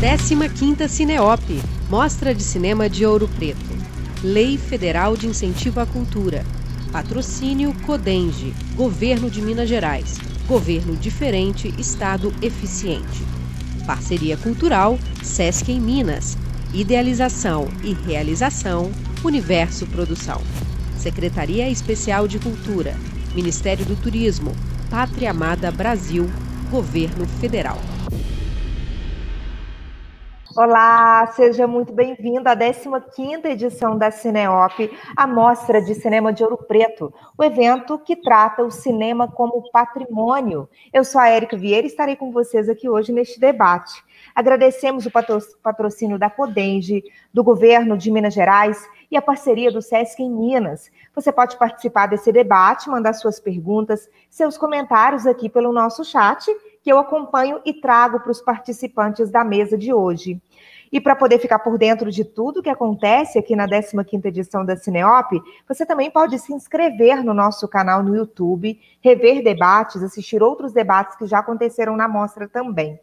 15ª Cineop, Mostra de Cinema de Ouro Preto. Lei Federal de Incentivo à Cultura. Patrocínio Codenge, Governo de Minas Gerais. Governo diferente, Estado eficiente. Parceria Cultural, Sesc em Minas. Idealização e realização, Universo Produção. Secretaria Especial de Cultura, Ministério do Turismo, Pátria Amada Brasil, Governo Federal. Olá, seja muito bem-vindo à 15ª edição da Cineop, a Mostra de Cinema de Ouro Preto, o evento que trata o cinema como patrimônio. Eu sou a Érica Vieira e estarei com vocês aqui hoje neste debate. Agradecemos o patrocínio da Codenge, do Governo de Minas Gerais e a parceria do SESC em Minas. Você pode participar desse debate, mandar suas perguntas, seus comentários aqui pelo nosso chat, que eu acompanho e trago para os participantes da mesa de hoje. E para poder ficar por dentro de tudo que acontece aqui na 15ª edição da Cineop, você também pode se inscrever no nosso canal no YouTube, rever debates, assistir outros debates que já aconteceram na mostra também.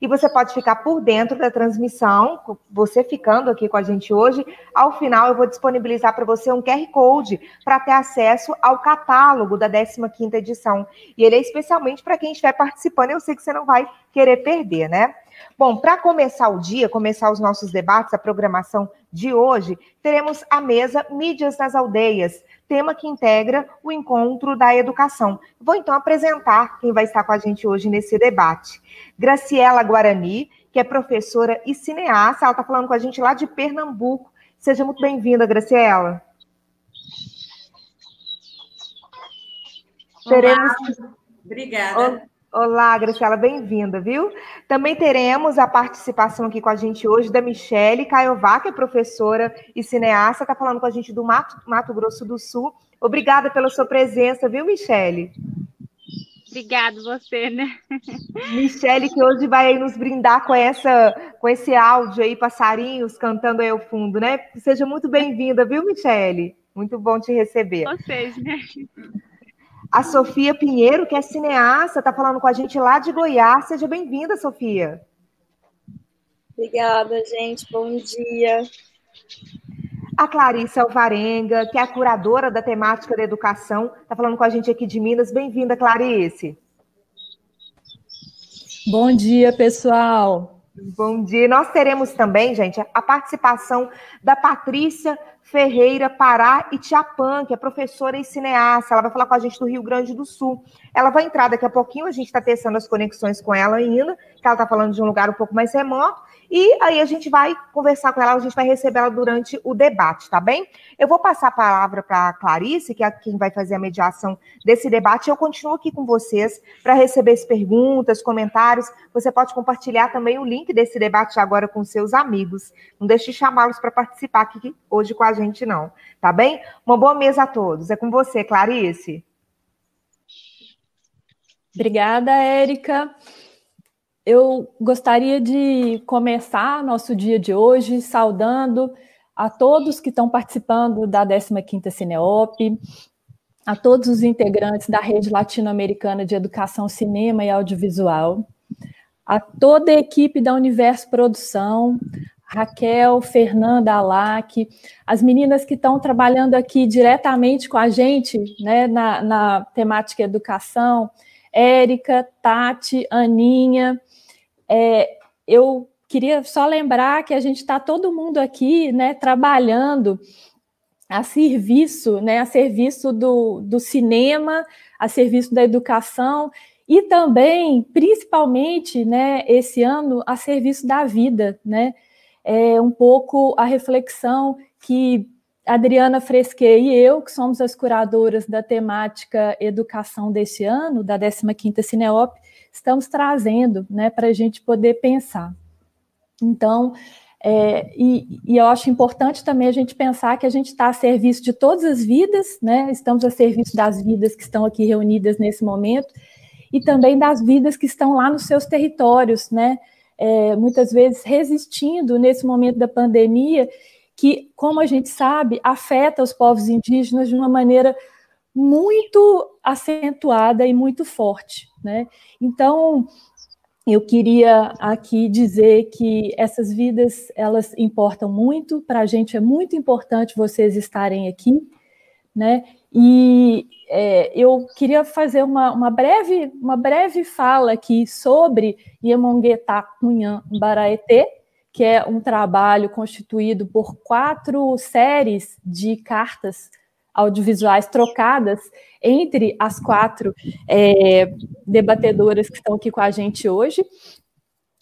E você pode ficar por dentro da transmissão, você ficando aqui com a gente hoje. Ao final, eu vou disponibilizar para você um QR Code para ter acesso ao catálogo da 15ª edição. E ele é especialmente para quem estiver participando. Eu sei que você não vai querer perder, né? Bom, para começar o dia, começar os nossos debates, a programação de hoje, teremos a mesa Mídias nas Aldeias, tema que integra o encontro da educação. Vou então apresentar quem vai estar com a gente hoje nesse debate. Graciela Guarani, que é professora e cineasta, ela está falando com a gente lá de Pernambuco. Seja muito bem-vinda, Graciela. Olá. Teremos... Obrigada. Olá, Graciela, bem-vinda, viu? Também teremos a participação aqui com a gente hoje da Michele Caiová, que é professora e cineasta, está falando com a gente do Mato, Mato Grosso do Sul. Obrigada pela sua presença, viu, Michele? Obrigada você, né? Michele, que hoje vai nos brindar com, essa, com esse áudio aí, passarinhos cantando aí ao fundo, né? Seja muito bem-vinda, viu, Michele? Muito bom te receber. Vocês, né? A Sofia Pinheiro, que é cineasta, está falando com a gente lá de Goiás. Seja bem-vinda, Sofia. Obrigada, gente. Bom dia. A Clarice Alvarenga, que é a curadora da temática da educação, está falando com a gente aqui de Minas. Bem-vinda, Clarice. Bom dia, pessoal. Bom dia. Nós teremos também, gente, a participação da Patrícia Ferreira Pará e Tiapã, que é professora e cineasta. Ela vai falar com a gente do Rio Grande do Sul. Ela vai entrar daqui a pouquinho, a gente está testando as conexões com ela ainda, que ela está falando de um lugar um pouco mais remoto. E aí a gente vai conversar com ela, a gente vai receber ela durante o debate, tá bem? Eu vou passar a palavra para a Clarice, que é quem vai fazer a mediação desse debate. Eu continuo aqui com vocês para receber as perguntas, comentários. Você pode compartilhar também o link desse debate agora com seus amigos. Não deixe de chamá-los para participar aqui hoje com a gente, não. Tá bem? Uma boa mesa a todos. É com você, Clarice. Obrigada, Érica. Eu gostaria de começar nosso dia de hoje saudando a todos que estão participando da 15ª Cineop, a todos os integrantes da Rede Latino-Americana de Educação, Cinema e Audiovisual, a toda a equipe da Universo Produção, Raquel, Fernanda, Alac, as meninas que estão trabalhando aqui diretamente com a gente né, na, na temática educação, Érica, Tati, Aninha. É, eu queria só lembrar que a gente está todo mundo aqui né, trabalhando a serviço, né, a serviço do, do cinema, a serviço da educação e também, principalmente, né, esse ano, a serviço da vida, né? é um pouco a reflexão que Adriana Fresquet e eu, que somos as curadoras da temática educação desse ano, da 15ª Cineop, estamos trazendo né, para a gente poder pensar. Então, é, e, e, eu acho importante também a gente pensar que a gente está a serviço de todas as vidas, né? Estamos a serviço das vidas que estão aqui reunidas nesse momento e também das vidas que estão lá nos seus territórios, né? é, muitas vezes resistindo nesse momento da pandemia, que, como a gente sabe, afeta os povos indígenas de uma maneira muito acentuada e muito forte. Né? Então, eu queria aqui dizer que essas vidas elas importam muito para a gente é muito importante vocês estarem aqui, né? E é, eu queria fazer uma, uma, breve uma breve fala aqui sobre Iemonguetá Cunhã Baraetê, que é um trabalho constituído por quatro séries de cartas audiovisuais trocadas entre as quatro é, debatedoras que estão aqui com a gente hoje,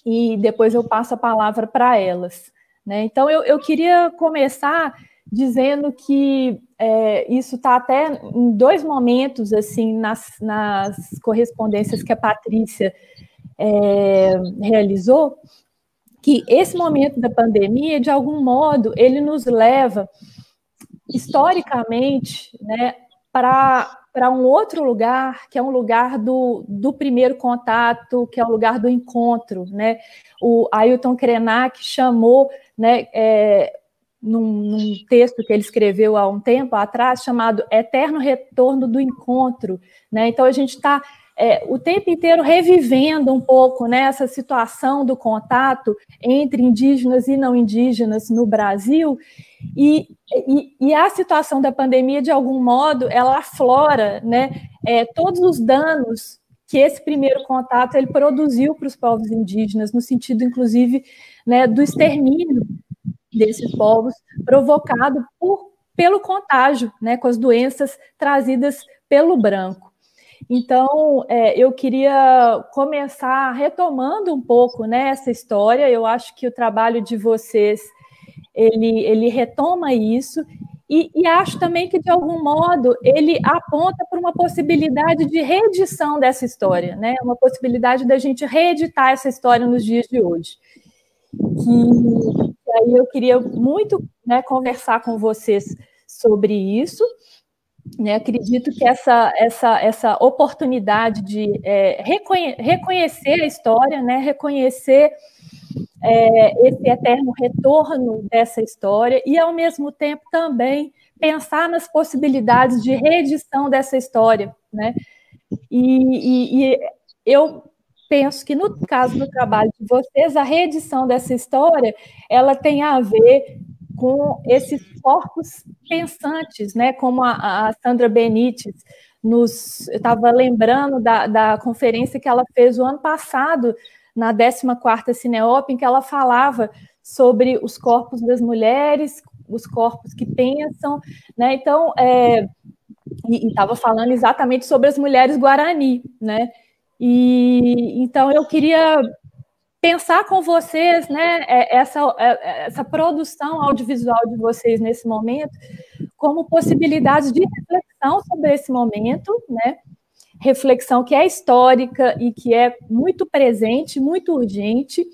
e depois eu passo a palavra para elas. Né? Então, eu, eu queria começar dizendo que é, isso está até em dois momentos, assim, nas, nas correspondências que a Patrícia é, realizou, que esse momento da pandemia, de algum modo, ele nos leva historicamente né, para um outro lugar, que é um lugar do, do primeiro contato, que é o lugar do encontro. Né? O Ailton Krenak chamou, né, é, num, num, texto que ele escreveu há um tempo atrás, chamado Eterno Retorno do Encontro. Né? Então, a gente está é, o tempo inteiro revivendo um pouco né, essa situação do contato entre indígenas e não indígenas no Brasil, e, e, e a situação da pandemia, de algum modo, ela aflora né, é, todos os danos que esse primeiro contato ele produziu para os povos indígenas, no sentido, inclusive, né, do extermínio desses povos, provocado por, pelo contágio, né, com as doenças trazidas pelo branco. Então, é, eu queria começar retomando um pouco né, essa história. Eu acho que o trabalho de vocês ele, ele retoma isso e, e, acho também que, de algum modo, ele aponta para uma possibilidade de reedição dessa história, né? uma possibilidade da gente reeditar essa história nos dias de hoje. Que, aí eu queria muito né, conversar com vocês sobre isso. Né, acredito que essa, essa, essa oportunidade de é, reconhe reconhecer a história, né, reconhecer é, esse eterno retorno dessa história e, ao mesmo tempo, também pensar nas possibilidades de reedição dessa história. Né? E, e, e eu penso que, no caso do trabalho de vocês, a reedição dessa história ela tem a ver com esses corpos pensantes, né? Como a, a Sandra Benites nos estava lembrando da, da conferência que ela fez o ano passado na 14ª Cineop, em que ela falava sobre os corpos das mulheres, os corpos que pensam, né? Então, é, e estava falando exatamente sobre as mulheres Guarani, né? E então eu queria pensar com vocês, né, é, essa, é, essa produção audiovisual de vocês nesse momento, como possibilidades de reflexão sobre esse momento, né, reflexão que é histórica e que é muito presente, muito urgente,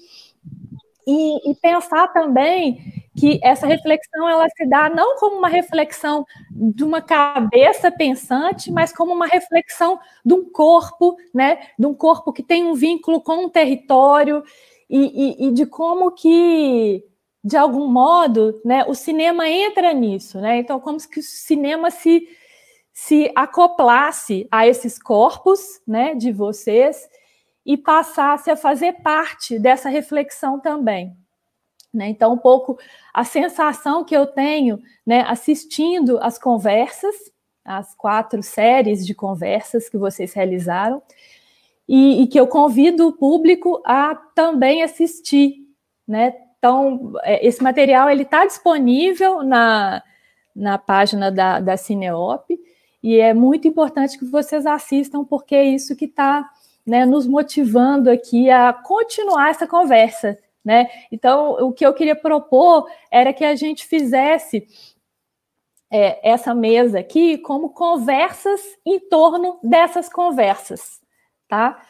e, e, pensar também que essa reflexão ela se dá não como uma reflexão de uma cabeça pensante, mas como uma reflexão de um corpo, né, de um corpo que tem um vínculo com um território e, e, e de como que de algum modo, né, o cinema entra nisso, né? Então, como se o cinema se, se acoplasse a esses corpos, né, de vocês e passasse a fazer parte dessa reflexão também. Né? Então, um pouco a sensação que eu tenho né, assistindo as conversas, as quatro séries de conversas que vocês realizaram, e, e que eu convido o público a também assistir. Né? Então, é, esse material ele está disponível na, na página da, da Cineop, e é muito importante que vocês assistam, porque é isso que está né, nos motivando aqui a continuar essa conversa. Né? Então, o que eu queria propor era que a gente fizesse é, essa mesa aqui como conversas em torno dessas conversas, tá?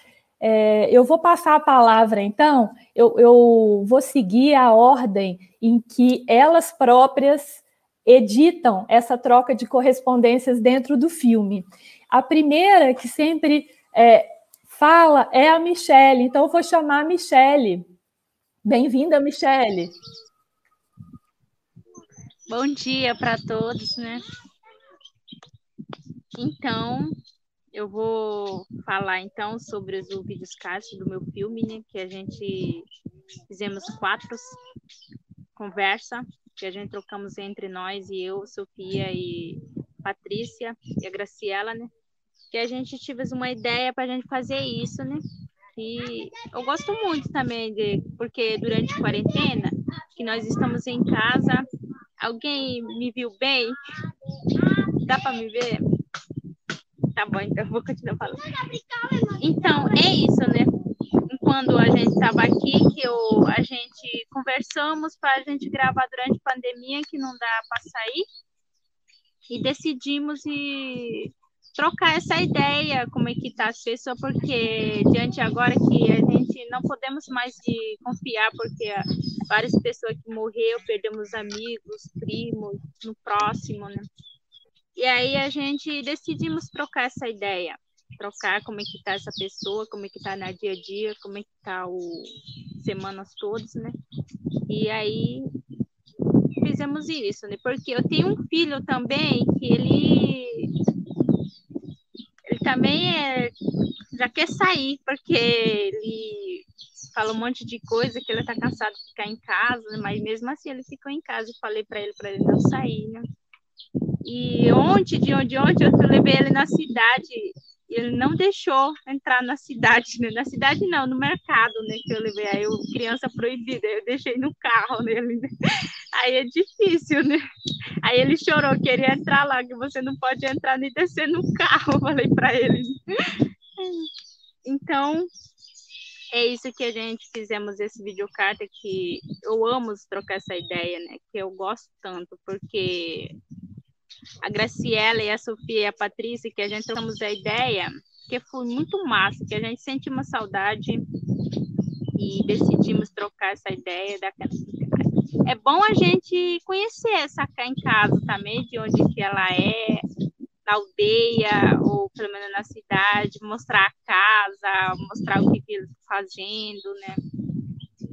É, eu vou passar a palavra, então, eu, eu vou seguir a ordem em que elas próprias editam essa troca de correspondências dentro do filme. A primeira que sempre é, fala é a Michelle, então eu vou chamar a Michelle. Bem-vinda, Michelle. Bom dia para todos, né? Então, eu vou falar então sobre os videocast do meu filme, né, que a gente fizemos quatro conversa que a gente trocamos entre nós e eu, Sofia e Patrícia e a Graciela, né? Que a gente tivesse uma ideia para a gente fazer isso, né? E eu gosto muito também de, porque durante a quarentena, que nós estamos em casa, alguém me viu bem? Dá para me ver? Tá bom, então vou continuar falando. Então, é isso, né? Quando a gente estava aqui, que eu, a gente conversamos para a gente gravar durante a pandemia, que não dá para sair, e decidimos e trocar essa ideia, como é que está as pessoas, porque diante agora que a gente não podemos mais confiar, porque várias pessoas que morreram, perdemos amigos, primos, no próximo, né? E aí a gente decidimos trocar essa ideia, trocar como é que está essa pessoa, como é que está no dia a dia, como é que está o semanas todas, né? E aí fizemos isso, né? Porque eu tenho um filho também que ele também é, já quer sair, porque ele fala um monte de coisa que ele está cansado de ficar em casa, mas mesmo assim ele ficou em casa. Eu falei para ele para ele não sair, né? E ontem, de onde ontem, eu levei ele na cidade ele não deixou entrar na cidade, né? Na cidade não, no mercado, né? Que eu levei aí, eu, criança proibida, eu deixei no carro nele, né? Aí é difícil, né? Aí ele chorou, queria entrar lá, que você não pode entrar nem descer no carro, falei para ele. Então, é isso que a gente fizemos esse videocarta que eu amo trocar essa ideia, né? Que eu gosto tanto, porque a Graciela e a Sofia e a Patrícia, que a gente trocamos a ideia, que foi muito massa, que a gente sentiu uma saudade e decidimos trocar essa ideia da é bom a gente conhecer essa cá em casa também, de onde que ela é, na aldeia, ou pelo menos na cidade, mostrar a casa, mostrar o que, que eles estão fazendo, né?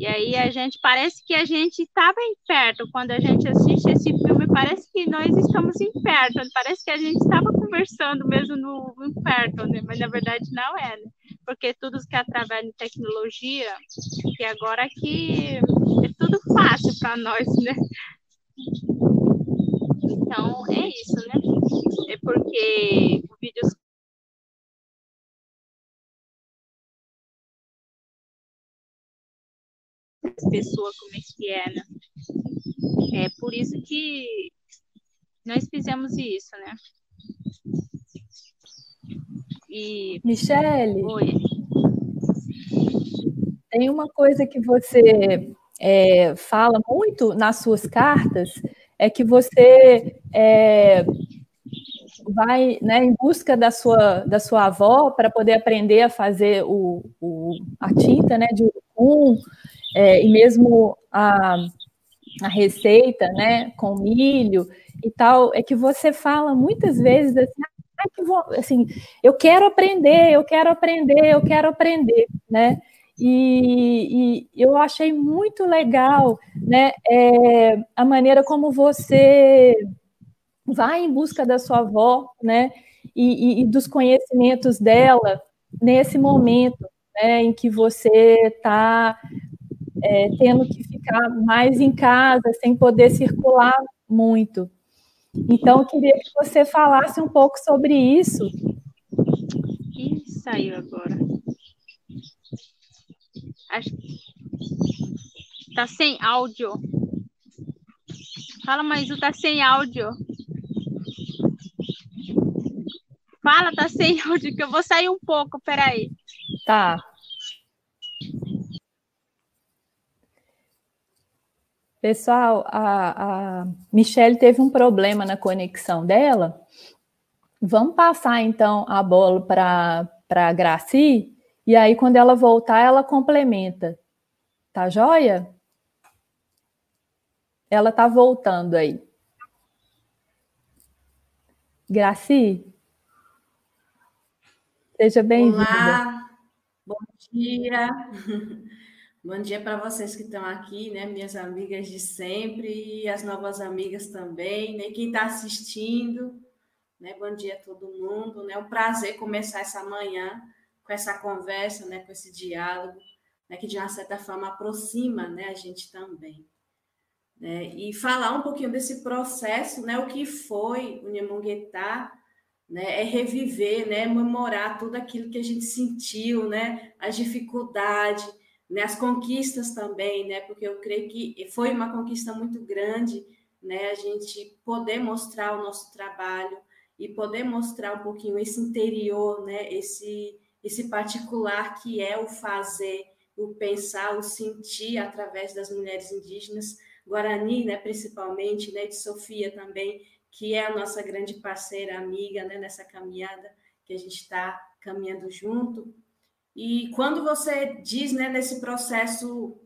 E aí a gente parece que a gente estava em perto quando a gente assiste esse filme, parece que nós estamos em perto, parece que a gente estava conversando mesmo no, perto, né? Mas na verdade não é, né? Porque tudo que através de tecnologia, que agora que é tudo fácil para nós, né? Então é isso, né? É porque o vídeo pessoa como é que é, né? É por isso que nós fizemos isso, né? E... Michele, Oi. tem uma coisa que você é, fala muito nas suas cartas, é que você é, vai né, em busca da sua, da sua avó para poder aprender a fazer o, o, a tinta né, de urucum, é, e mesmo a, a receita, né, com milho e tal, é que você fala muitas vezes assim, ah, que vou, assim, eu quero aprender, eu quero aprender, eu quero aprender, né? E, e eu achei muito legal, né, é, a maneira como você vai em busca da sua avó, né, e, e, e dos conhecimentos dela nesse momento, né, em que você está é, tendo que ficar mais em casa, sem poder circular muito. Então, eu queria que você falasse um pouco sobre isso. Ih, saiu agora. Acho que tá sem áudio. Fala, mas tá sem áudio. Fala, tá sem áudio, que eu vou sair um pouco, peraí. Tá. Pessoal, a, a Michelle teve um problema na conexão dela. Vamos passar então a bola para a Graci, e aí quando ela voltar, ela complementa. Tá joia? Ela tá voltando aí. Graci? Seja bem-vinda. Olá, bom dia. Bom dia para vocês que estão aqui, né? Minhas amigas de sempre e as novas amigas também, né? Quem está assistindo, né? Bom dia a todo mundo, né? Um prazer começar essa manhã com essa conversa, né? Com esse diálogo, né? Que de uma certa forma aproxima, né? A gente também. Né? E falar um pouquinho desse processo, né? O que foi o Nyamonguetá, né? É reviver, né? Memorar tudo aquilo que a gente sentiu, né? As dificuldades, né? As conquistas também, né? Porque eu creio que foi uma conquista muito grande, né? A gente poder mostrar o nosso trabalho e poder mostrar um pouquinho esse interior, né? Esse esse particular que é o fazer, o pensar, o sentir através das mulheres indígenas, Guarani, né, principalmente, né, de Sofia também, que é a nossa grande parceira, amiga, né, nessa caminhada que a gente está caminhando junto. E quando você diz, né, nesse processo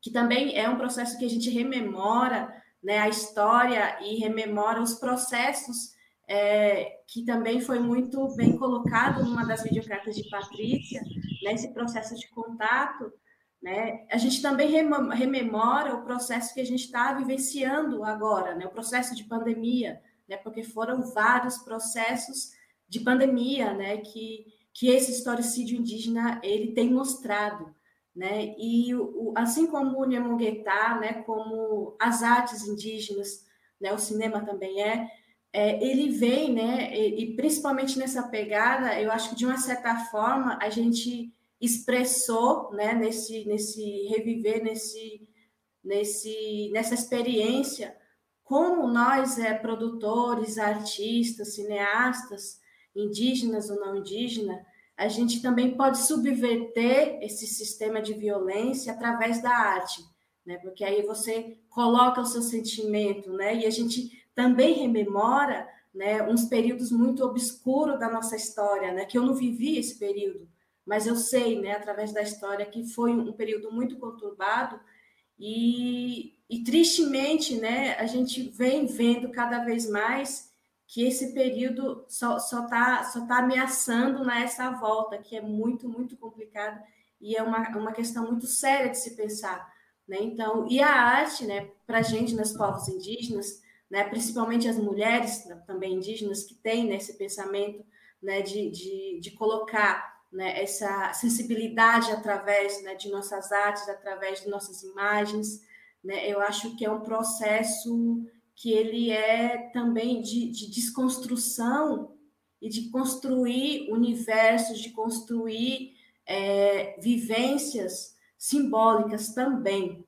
que também é um processo que a gente rememora, né, a história e rememora os processos é, que também foi muito bem colocado numa das videocartas de Patrícia, nesse né, processo de contato, né? A gente também rememora o processo que a gente está vivenciando agora, né? o processo de pandemia, né? porque foram vários processos de pandemia né? que, que esse historicídio indígena ele tem mostrado. Né? E o, assim como o Nyamunguetá, né? como as artes indígenas, né? o cinema também é, é, ele vem, né, e, e, principalmente nessa pegada, eu acho que de uma certa forma a gente expressou, né, nesse, nesse reviver, nesse, nesse, nessa experiência, como nós, é, produtores, artistas, cineastas, indígenas ou não indígenas, a gente também pode subverter esse sistema de violência através da arte, né? Porque aí você coloca o seu sentimento, né? E a gente também rememora, né, uns períodos muito obscuros da nossa história, né? Que eu não vivi esse período, mas eu sei, né, através da história, que foi um período muito conturbado e, e tristemente, né, a gente vem vendo cada vez mais que esse período só está só só tá ameaçando né, volta, que é muito, muito complicado e é uma, uma questão muito séria de se pensar. Né? Então, e a arte, né, para a gente, nos povos indígenas, né, principalmente as mulheres também indígenas, que têm né, esse pensamento né, de, de, de colocar né, essa sensibilidade através né, de nossas artes, através de nossas imagens. Né, eu acho que é um processo que ele é também de, de desconstrução e de construir universos, de construir é, vivências simbólicas também.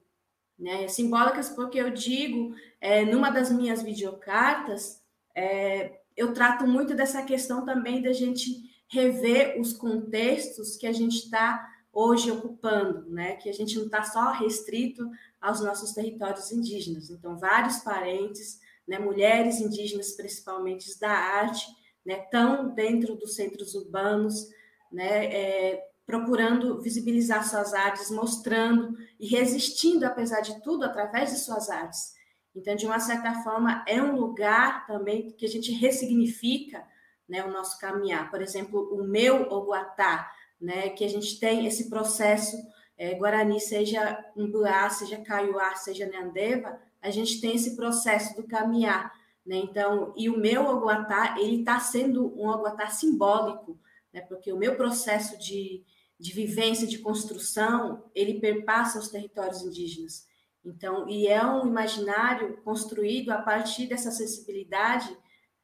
Né? Simbólicas porque eu digo, é, numa das minhas videocartas, é, eu trato muito dessa questão também da gente rever os contextos que a gente está hoje ocupando, né? Que a gente não está só restrito aos nossos territórios indígenas. Então, vários parentes, né, mulheres indígenas, principalmente da arte, né, estão dentro dos centros urbanos, né, é, procurando visibilizar suas artes, mostrando e resistindo, apesar de tudo, através de suas artes. Então, de uma certa forma, é um lugar também que a gente ressignifica né, o nosso caminhar. Por exemplo, o meu Oguatá, né, que a gente tem esse processo é, Guarani, seja Umbuá, seja Kaiowá, seja Neandeva, a gente tem esse processo do caminhar. Né? Então, e o meu Oguatá, ele está sendo um Oguatá simbólico, né? porque o meu processo de, de vivência, de construção, ele perpassa os territórios indígenas. Então, e é um imaginário construído a partir dessa sensibilidade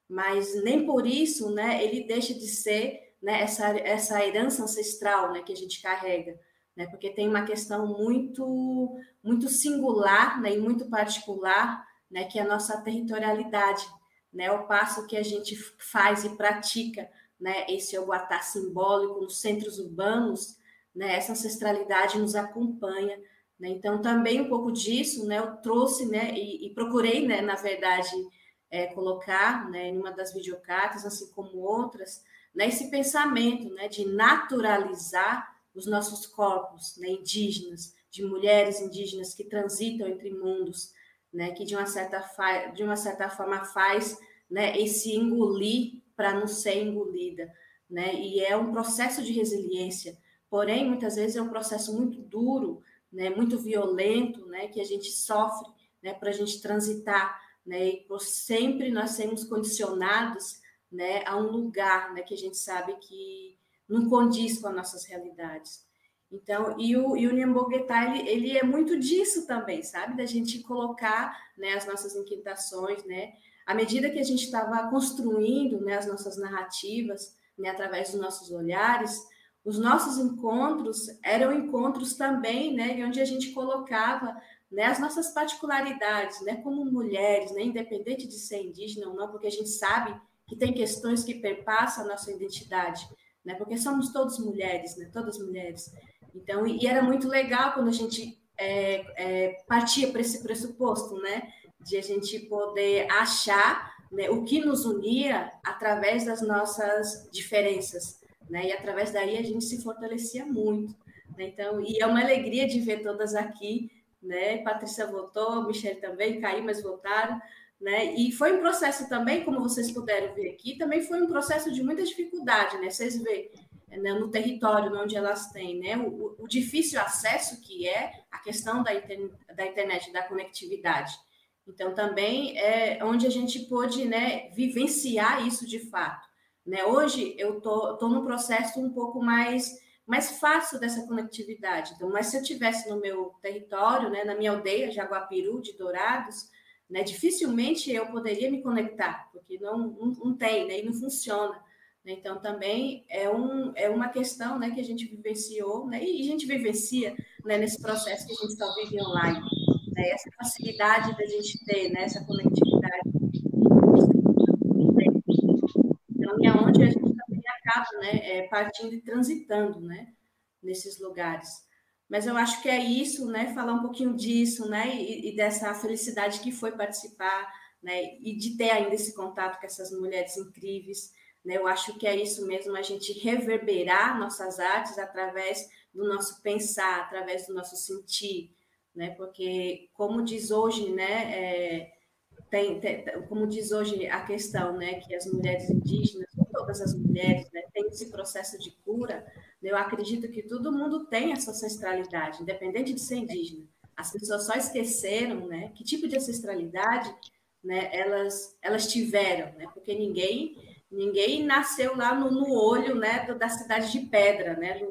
mas nem por isso, né, ele deixa de ser né, essa, essa herança ancestral, né, que a gente carrega, né, porque tem uma questão muito muito singular, né, e muito particular, né, que é a nossa territorialidade, né, o passo que a gente faz e pratica, né, esse Oguatá simbólico nos centros urbanos, né, essa ancestralidade nos acompanha, né, então também um pouco disso, né, eu trouxe, né, e, e procurei, né, na verdade, é, colocar né, em uma das videocartas, assim como outras, né, pensamento né, de naturalizar os nossos corpos né, indígenas, de mulheres indígenas que transitam entre mundos, né, que de uma certa, de uma certa forma faz né, esse engolir para não ser engolida. Né, e é um processo de resiliência, porém, muitas vezes é um processo muito duro, né, muito violento, né, que a gente sofre né, para a gente transitar né? E por sempre nós sermos condicionados, né, a um lugar né, que a gente sabe que não condiz com as nossas realidades. Então, e o, e o ele, ele é muito disso também, sabe? Da gente colocar né, as nossas inquietações, né? À medida que a gente estava construindo né, as nossas narrativas, né, através dos nossos olhares, os nossos encontros eram encontros também, né, onde a gente colocava né, as nossas particularidades, né, como mulheres, né, independente de ser indígena ou não, porque a gente sabe que tem questões que perpassam a nossa identidade, né, porque somos todas mulheres, né, todas mulheres. Então, e era muito legal quando a gente é, é, partia para esse pressuposto, né, de a gente poder achar né, o que nos unia através das nossas diferenças, né, e através daí a gente se fortalecia muito. Né, então, e é uma alegria de ver todas aqui, né, Patrícia votou, Michelle também, mas votaram, né? E foi um processo também, como vocês puderam ver aqui, também foi um processo de muita dificuldade, né? Vocês veem né, no território onde elas têm, né? O, o, difícil acesso que é a questão da, inter, da internet, da conectividade. Então, também é onde a gente pôde né, vivenciar isso de fato. Né? Hoje, eu tô, tô num processo um pouco mais, mais fácil dessa conectividade. Então, mas se eu tivesse no meu território, né, na minha aldeia, Jaguapiru, de Dourados, né, dificilmente eu poderia me conectar, porque não, não, não tem, né, e não funciona. Né? Então, também é, um, é uma questão né, que a gente vivenciou, né, e a gente vivencia né, nesse processo que a gente só vive online. Né, essa facilidade da gente ter né, essa conectividade. Então, e aonde a gente também acaba né, é, partindo e transitando né, nesses lugares. Mas eu acho que é isso, né? Falar um pouquinho disso, né? E, e, dessa felicidade que foi participar, né? E de ter ainda esse contato com essas mulheres incríveis, né? Eu acho que é isso mesmo, a gente reverberar nossas artes através do nosso pensar, através do nosso sentir, né? Porque, como diz hoje, né? É, tem, tem, como diz hoje a questão, né? Que as mulheres indígenas, todas as mulheres, né? Têm esse processo de cura. Eu acredito que todo mundo tem essa ancestralidade, independente de ser indígena. As pessoas só esqueceram, né? Que tipo de ancestralidade, né? Elas, elas tiveram, né? Porque ninguém Ninguém nasceu lá no, no olho né, da cidade de pedra, né, no,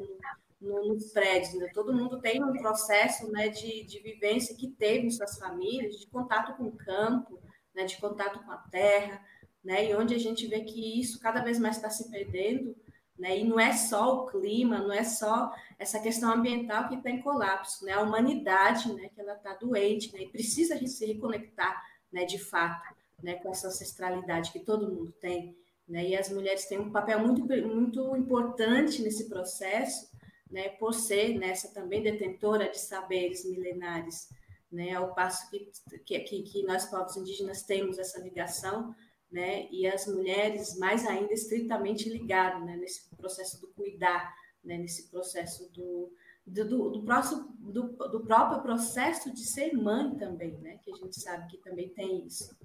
no. Né? Todo mundo tem um processo né, de, de vivência que teve em suas famílias, de contato com o campo, né, de contato com a terra, né, e onde a gente vê que isso cada vez mais está se perdendo, né, e não é só o clima, não é só essa questão ambiental que está em colapso, né, a humanidade, né, que ela está doente, né, e precisa se reconectar, né, de fato, né, com essa ancestralidade que todo mundo tem, né? E as mulheres têm um papel muito, muito importante nesse processo, né? por ser nessa também detentora de saberes milenares, né? ao passo que, que, que nós, povos indígenas, temos essa ligação, né? e as mulheres mais ainda estritamente ligadas né? nesse processo do cuidar, né? nesse processo do, do, do, do, próximo, do, do próprio processo de ser mãe também, né? que a gente sabe que também tem isso.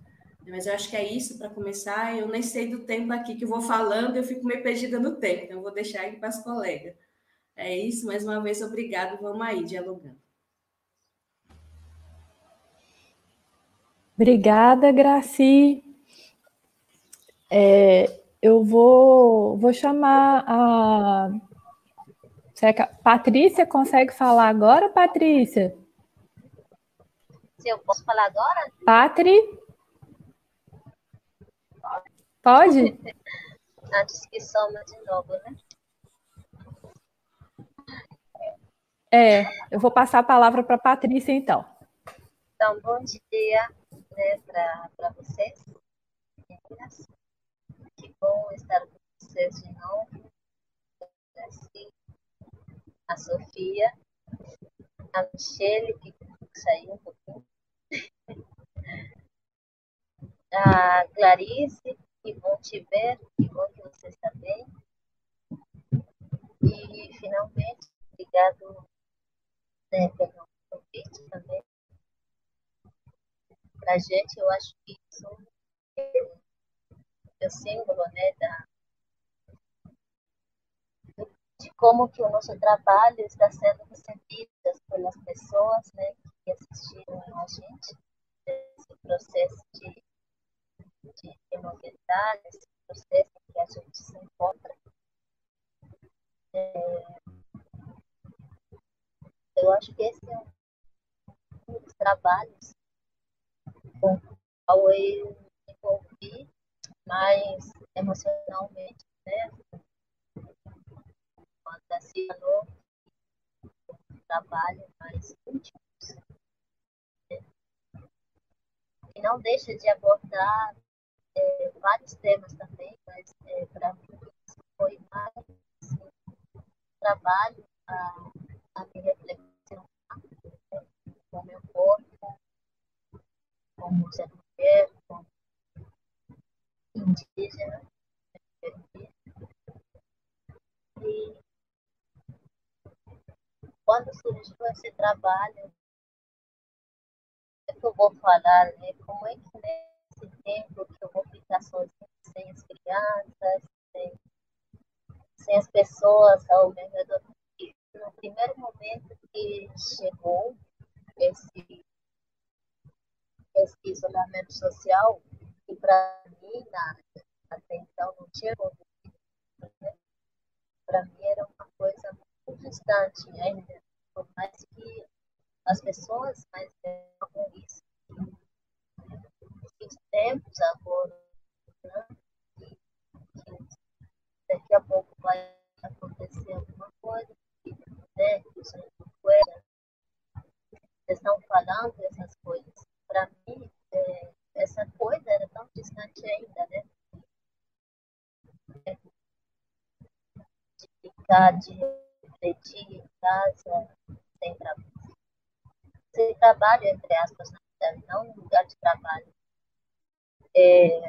Mas eu acho que é isso para começar. Eu nem sei do tempo aqui que eu vou falando, eu fico meio perdida no tempo, então vou deixar aqui para as colegas. É isso, mais uma vez, obrigado. Vamos aí, dialogando. Obrigada, Graci. É, eu vou, vou chamar a. Patrícia consegue falar agora, Patrícia? Se eu posso falar agora? Patri? Pode? Antes que soma de novo, né? É, eu vou passar a palavra para a Patrícia, então. Então, bom dia né, para vocês. Que bom estar com vocês de novo. A Sofia, a Michele, que saiu um pouquinho. A Clarice, que bom te ver, que bom que você está bem. E, finalmente, obrigado né, pelo convite também. Para a gente, eu acho que isso é o símbolo, né, da, de como que o nosso trabalho está sendo recebido pelas pessoas, né, que assistiram a gente nesse processo de, de, de esse processo em que a gente se encontra. É, eu acho que esse é um dos trabalhos com o qual eu me envolvi mais emocionalmente, né? Quando assinou um trabalho mais íntimos. Né? E não deixa de abordar é, vários temas também, mas é, para mim foi mais assim, trabalho surgiu esse trabalho, entre aspas, verdade, não um lugar de trabalho. É...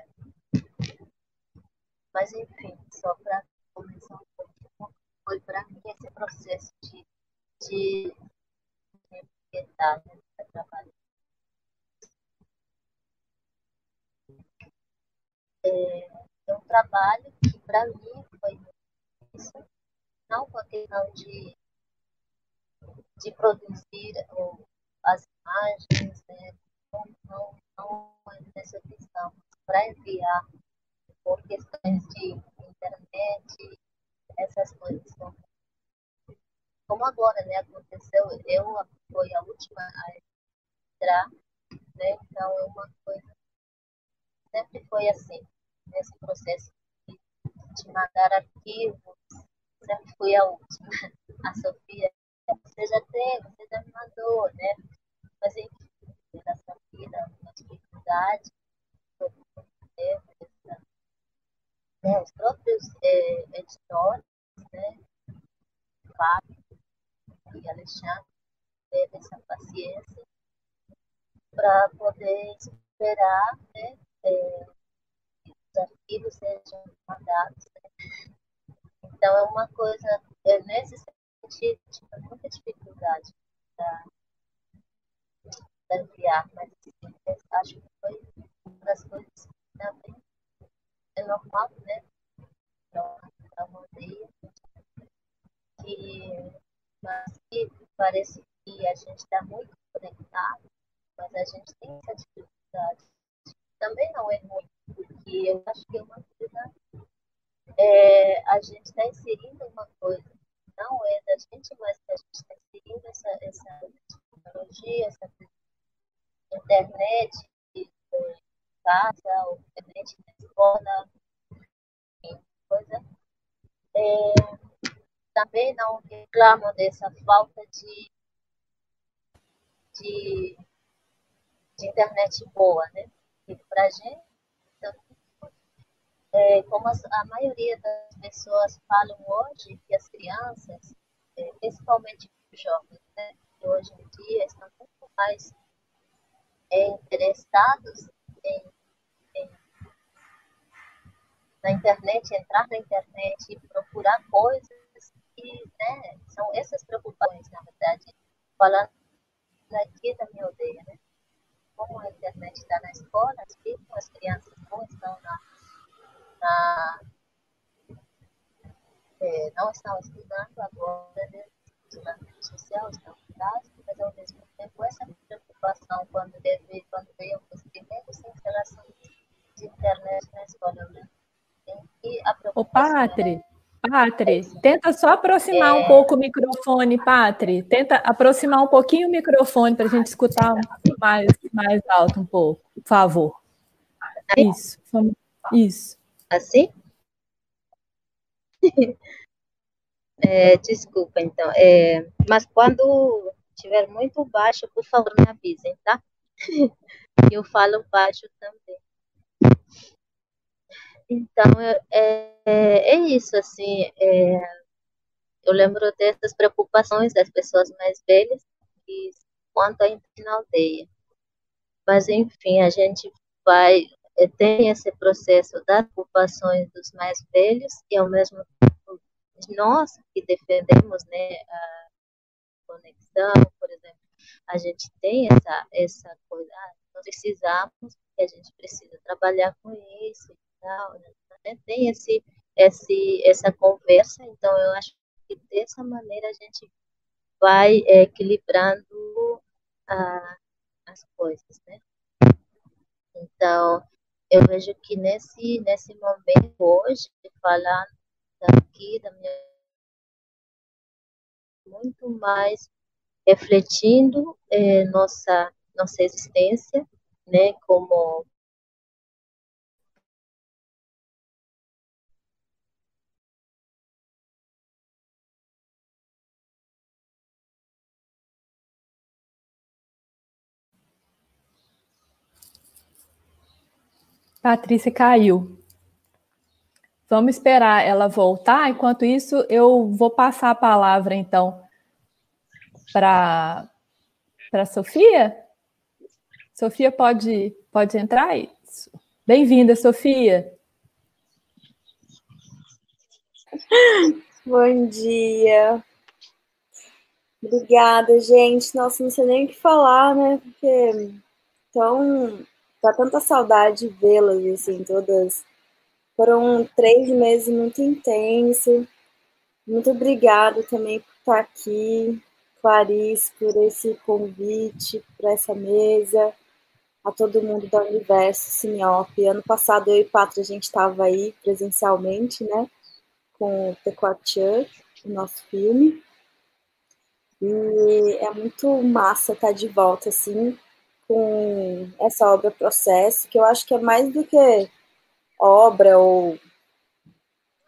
enviar por questões de internet, essas coisas. Como agora né, aconteceu, eu fui a última a entrar, né? então é uma coisa sempre foi assim, nesse processo de mandar arquivos, sempre fui a última. A Sofia, você já tem, você já me mandou, né? Mas enfim, nessa vida, uma dificuldade, essa, né? os próprios é, editores, né? Fábio e Alexandre, teve essa paciência para poder esperar, né? é, os arquivos sejam mandados. Né? Então, é uma coisa, é, nesse sentido, tipo, muita dificuldade para enviar, mas assim, acho que foi das coisas que também é normal, né? Para uma aldeia, que, mas que parece que a gente está muito conectado, mas a gente tem essa dificuldade também não é ruim, porque eu acho que é uma coisa. É, a gente está inserindo uma coisa, não é da gente, mas a gente está inserindo essa, essa tecnologia, essa internet casa, ou internet na escola, coisa. É, também não reclamam dessa falta de, de, de internet boa, né? para a gente, então, é, como a maioria das pessoas falam hoje, que as crianças, é, principalmente os jovens, né, hoje em dia estão muito mais é, interessados em, em, na internet, entrar na internet e procurar coisas que né, são essas preocupações, na verdade, falando aqui da minha aldeia, né? como a internet está na escola, mesmo as crianças não estão na, na é, não estão estudando agora, né, isolamento social, estão em casa, mas ao mesmo tempo essa preocupação quando, deve, quando veio os primeiros instalações de internet na escola, né? Tem que a Ô, Pátri, Patri, tenta só aproximar é... um pouco o microfone, Patri. Tenta aproximar um pouquinho o microfone para a gente escutar mais, mais alto um pouco, por favor. Isso, isso. Assim? É, desculpa, então. É, mas quando estiver muito baixo, por favor, me avisem, tá? Eu falo baixo também. Então, é, é, é isso, assim, é, eu lembro dessas preocupações das pessoas mais velhas que, quanto a na aldeia. Mas, enfim, a gente vai, é, tem esse processo das preocupações dos mais velhos e, ao mesmo tempo, nós que defendemos né, a conexão, por exemplo, a gente tem essa, essa coisa, ah, nós precisamos, a gente precisa trabalhar com isso, né? Tem esse, esse, essa conversa, então eu acho que dessa maneira a gente vai é, equilibrando a, as coisas, né? Então, eu vejo que nesse, nesse momento hoje, falando daqui, da minha muito mais refletindo é, nossa nossa existência, né, como Patrícia caiu. Vamos esperar ela voltar. Enquanto isso, eu vou passar a palavra, então, para a Sofia. Sofia, pode, pode entrar? Bem-vinda, Sofia. Bom dia. Obrigada, gente. Nossa, não sei nem o que falar, né? Porque tão Tá tanta saudade de vê-las, assim, todas. Foram três meses muito intensos. Muito obrigada também por estar aqui, Clarice, por esse convite para essa mesa, a todo mundo do Universo Cineop. Ano passado eu e Pátria, a gente estava aí presencialmente, né, com o Church, o nosso filme. E é muito massa estar de volta, assim, com essa obra processo, que eu acho que é mais do que obra ou,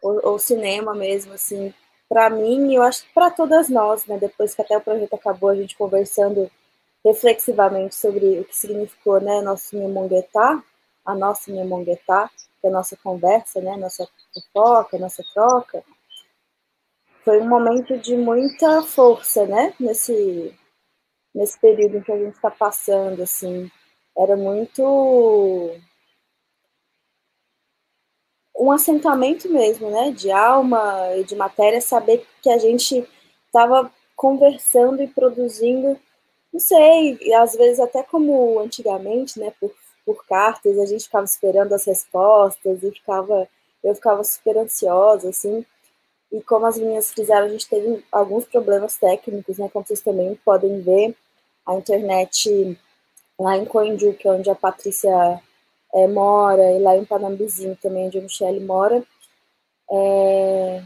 ou, ou cinema mesmo, assim, para mim, eu acho que para todas nós, né, depois que até o projeto acabou, a gente conversando reflexivamente sobre o que significou, né, nosso Nhemonguetá, a nossa Nhemonguetá, que é a nossa conversa, né, nossa fofoca, nossa troca, foi um momento de muita força, né, nesse, nesse período em que a gente está passando, assim, era muito um assentamento mesmo, né, de alma e de matéria, saber que a gente estava conversando e produzindo, não sei, e às vezes até como antigamente, né, por, por cartas, a gente ficava esperando as respostas e ficava, eu ficava super ansiosa, assim, e como as meninas fizeram, a gente teve alguns problemas técnicos, né, como vocês também podem ver, a internet lá em Coindu, que é onde a Patrícia é, mora, e lá em Panambizinho também, onde a Michelle mora, é,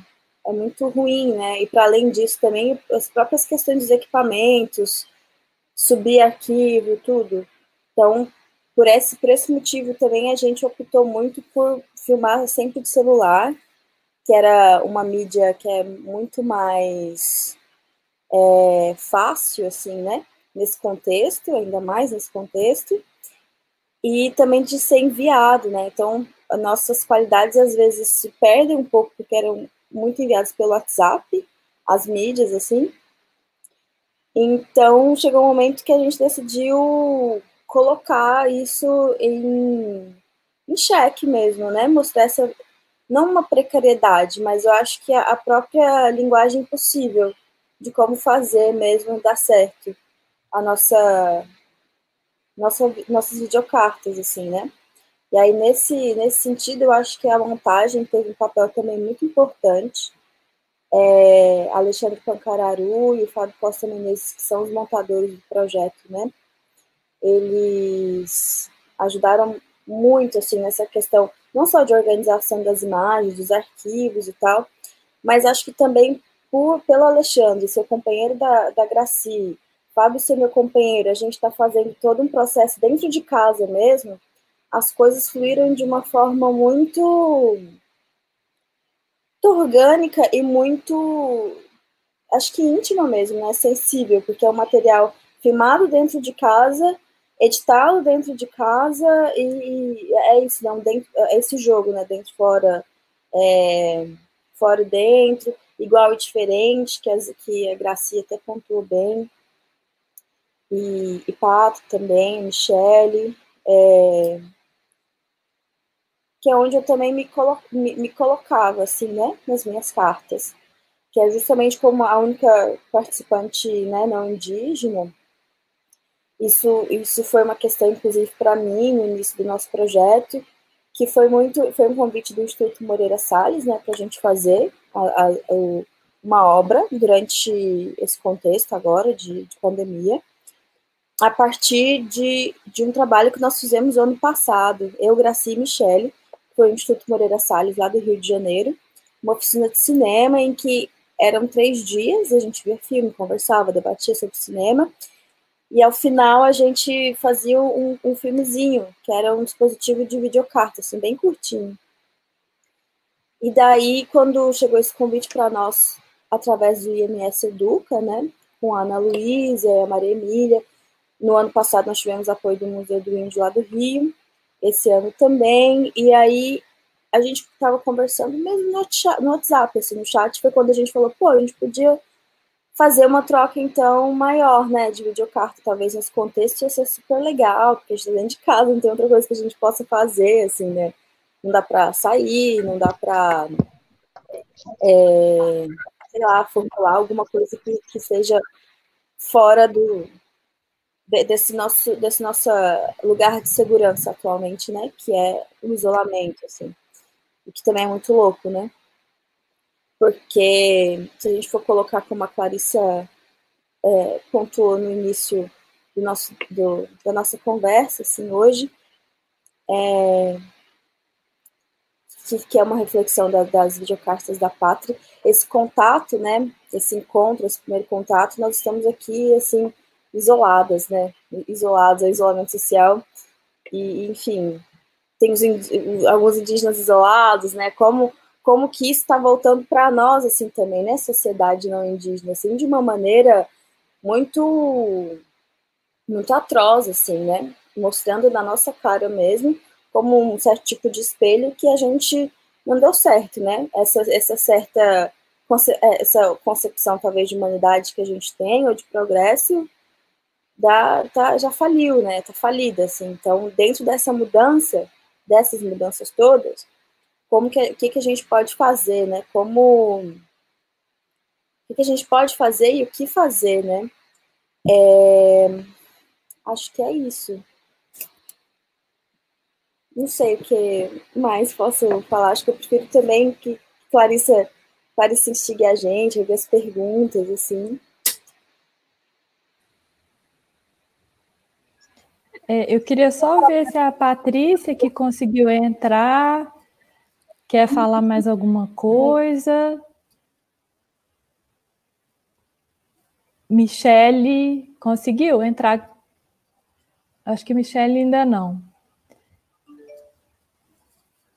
é muito ruim, né? E para além disso também as próprias questões dos equipamentos, subir arquivo, tudo. Então, por esse, por esse motivo também a gente optou muito por filmar sempre de celular, que era uma mídia que é muito mais é, fácil, assim, né? Nesse contexto, ainda mais nesse contexto, e também de ser enviado, né? Então, as nossas qualidades às vezes se perdem um pouco porque eram muito enviados pelo WhatsApp, as mídias, assim. Então, chegou um momento que a gente decidiu colocar isso em, em xeque mesmo, né? Mostrar essa, não uma precariedade, mas eu acho que a própria linguagem possível de como fazer mesmo dar certo a nossa, nossa nossas videocartas, assim, né? E aí, nesse, nesse sentido, eu acho que a montagem teve um papel também muito importante. É, Alexandre Pancararu e o Fábio Costa Menezes, que são os montadores do projeto, né? Eles ajudaram muito, assim, nessa questão, não só de organização das imagens, dos arquivos e tal, mas acho que também por, pelo Alexandre, seu companheiro da, da Graci, Fábio ser meu companheiro, a gente está fazendo todo um processo dentro de casa mesmo, as coisas fluíram de uma forma muito, muito orgânica e muito, acho que íntima mesmo, né? Sensível, porque é um material filmado dentro de casa, editado dentro de casa e, e é isso, não, dentro, é esse jogo, né? Dentro, fora, é, fora e dentro, igual e diferente, que, as, que a Gracia até pontuou bem e, e Pato também, Michele, é, que é onde eu também me, colo me, me, colocava, assim, né, nas minhas cartas, que é justamente como a única participante, né, não indígena, isso, isso foi uma questão, inclusive, para mim, no início do nosso projeto, que foi muito, foi um convite do Instituto Moreira Salles, né, para a gente fazer a, a, uma obra durante esse contexto agora de, de pandemia, a partir de, de um trabalho que nós fizemos ano passado, eu, Graci e Michele, foi o Instituto Moreira Salles, lá do Rio de Janeiro, uma oficina de cinema em que eram três dias, a gente via filme, conversava, debatia sobre cinema, e ao final a gente fazia um, um filmezinho, que era um dispositivo de videocarta, assim, bem curtinho. E daí, quando chegou esse convite para nós, através do IMS Educa, né, com a Ana Luísa e a Maria Emília, no ano passado nós tivemos apoio do Museu do Índio lá do Rio, esse ano também, e aí a gente estava conversando mesmo no, WhatsApp, assim, no chat, foi quando a gente falou, pô, a gente podia fazer uma troca, então, maior, né, de videocarta, talvez nesse contexto ia ser super legal, porque a gente está dentro de casa, não tem outra coisa que a gente possa fazer, assim, né, não dá para sair, não dá para, é, sei lá, formular alguma coisa que, que seja fora do, desse nosso desse nosso lugar de segurança atualmente, né, que é o isolamento, assim, o que também é muito louco, né? Porque se a gente for colocar como a Clarissa é, pontuou no início do nosso, do, da nossa conversa, assim, hoje, é, que, é uma reflexão da, das videocartas da pátria, esse contato, né, esse encontro, esse primeiro contato, nós estamos aqui, assim, isoladas, né? Isoladas, é isolamento social. E, enfim, tem os, alguns indígenas isolados, né? Como, como que isso está voltando para nós, assim, também, né? Sociedade não indígena, assim, de uma maneira muito, muito atroz, assim, né? Mostrando na nossa cara mesmo, como um certo tipo de espelho que a gente não deu certo, né? Essa, essa certa essa concepção talvez de humanidade que a gente tem ou de progresso da, tá, já faliu, né? Tá falida, assim. Então, dentro dessa mudança, dessas mudanças todas, como que, que, que a gente pode fazer, né? Como o que, a gente pode fazer e o que fazer, né? É, acho que é isso. Não sei o que mais posso falar. Acho que eu prefiro também que Clarissa, Clarissa instigue a gente, ver as perguntas, assim. É, eu queria só ver se a Patrícia, que conseguiu entrar, quer falar mais alguma coisa. Michele conseguiu entrar? Acho que Michele ainda não.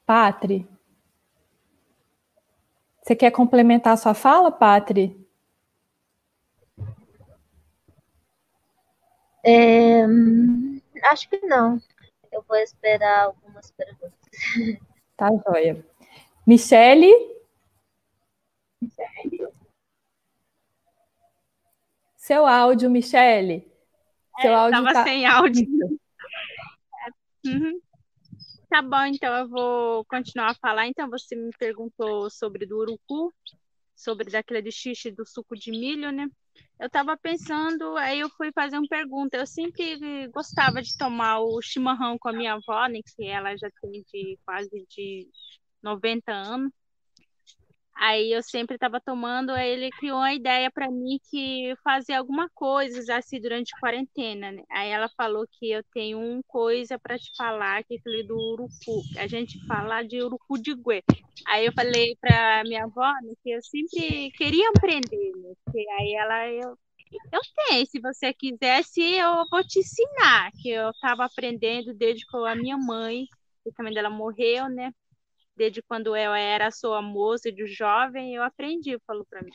Patri. Você quer complementar a sua fala, Patri? É, Acho que não. Eu vou esperar algumas perguntas. Tá joia. Michele? Seu áudio, Michele. Seu é, áudio estava tá... sem áudio. Uhum. Tá bom, então eu vou continuar a falar. Então, você me perguntou sobre do urucu, sobre daquele de xixi do suco de milho, né? Eu estava pensando, aí eu fui fazer uma pergunta. Eu sempre gostava de tomar o chimarrão com a minha avó, né, que ela já tem de quase de 90 anos. Aí eu sempre estava tomando, aí ele criou uma ideia para mim que fazer alguma coisa assim durante a quarentena, né? Aí ela falou que eu tenho uma coisa para te falar, que falei do urucu, a gente fala de urucu de guê. Aí eu falei para minha avó né, que eu sempre queria aprender, né? Aí ela eu eu tenho, se você quisesse, eu vou te ensinar, que eu estava aprendendo desde que a minha mãe, que também dela morreu, né? Desde quando eu era sua moça de jovem, eu aprendi, falou para mim.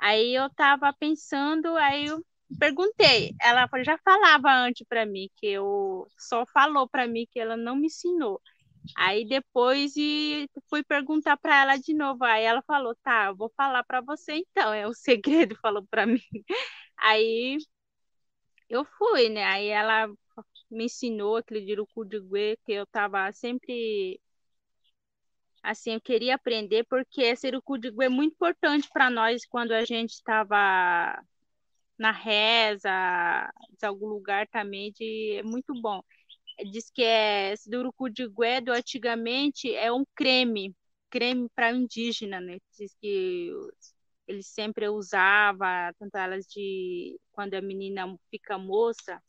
Aí eu estava pensando, aí eu perguntei, ela já falava antes para mim que eu só falou para mim que ela não me ensinou. Aí depois e fui perguntar para ela de novo. Aí ela falou: "Tá, eu vou falar para você então". É o segredo, falou para mim. Aí eu fui, né? Aí ela me ensinou aquele dirucu de que eu estava sempre assim, eu queria aprender porque ser o código é muito importante para nós quando a gente estava na reza, em algum lugar também, de, é muito bom. Diz que é Sidurucu de Guedo, antigamente, é um creme, creme para indígena, né? Diz que ele sempre usava, tanto elas de quando a menina fica moça,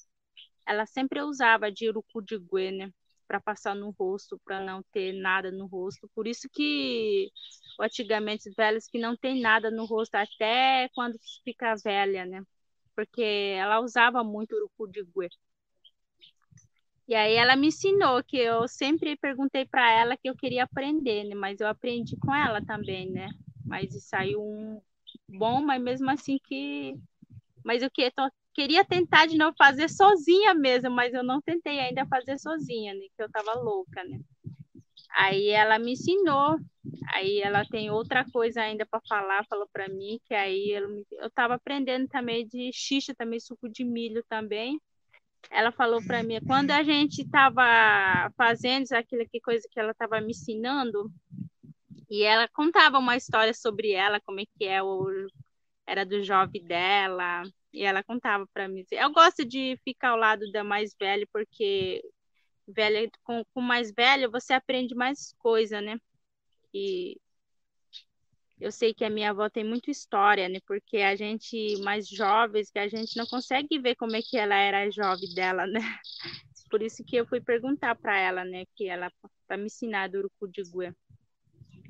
ela sempre usava de urucu de guê, né? Para passar no rosto, para não ter nada no rosto. Por isso que antigamente os velhos que não tem nada no rosto até quando fica velha, né? Porque ela usava muito o de. E aí ela me ensinou que eu sempre perguntei para ela que eu queria aprender, né? Mas eu aprendi com ela também, né? Mas saiu um bom, mas mesmo assim que mas o que tô queria tentar de novo fazer sozinha mesmo, mas eu não tentei ainda fazer sozinha, né? Que eu tava louca, né? Aí ela me ensinou. Aí ela tem outra coisa ainda para falar, falou para mim que aí eu, eu tava aprendendo também de xixa, também suco de milho também. Ela falou para mim, quando a gente tava fazendo aquilo que coisa que ela tava me ensinando, e ela contava uma história sobre ela, como é que é o era do jovem dela, e ela contava para mim. Eu gosto de ficar ao lado da mais velha, porque velha, com, com mais velha você aprende mais coisa, né? E eu sei que a minha avó tem muita história, né? Porque a gente mais jovens, que a gente não consegue ver como é que ela era jovem dela, né? Por isso que eu fui perguntar para ela, né? Que ela para me ensinar do Urucudigua.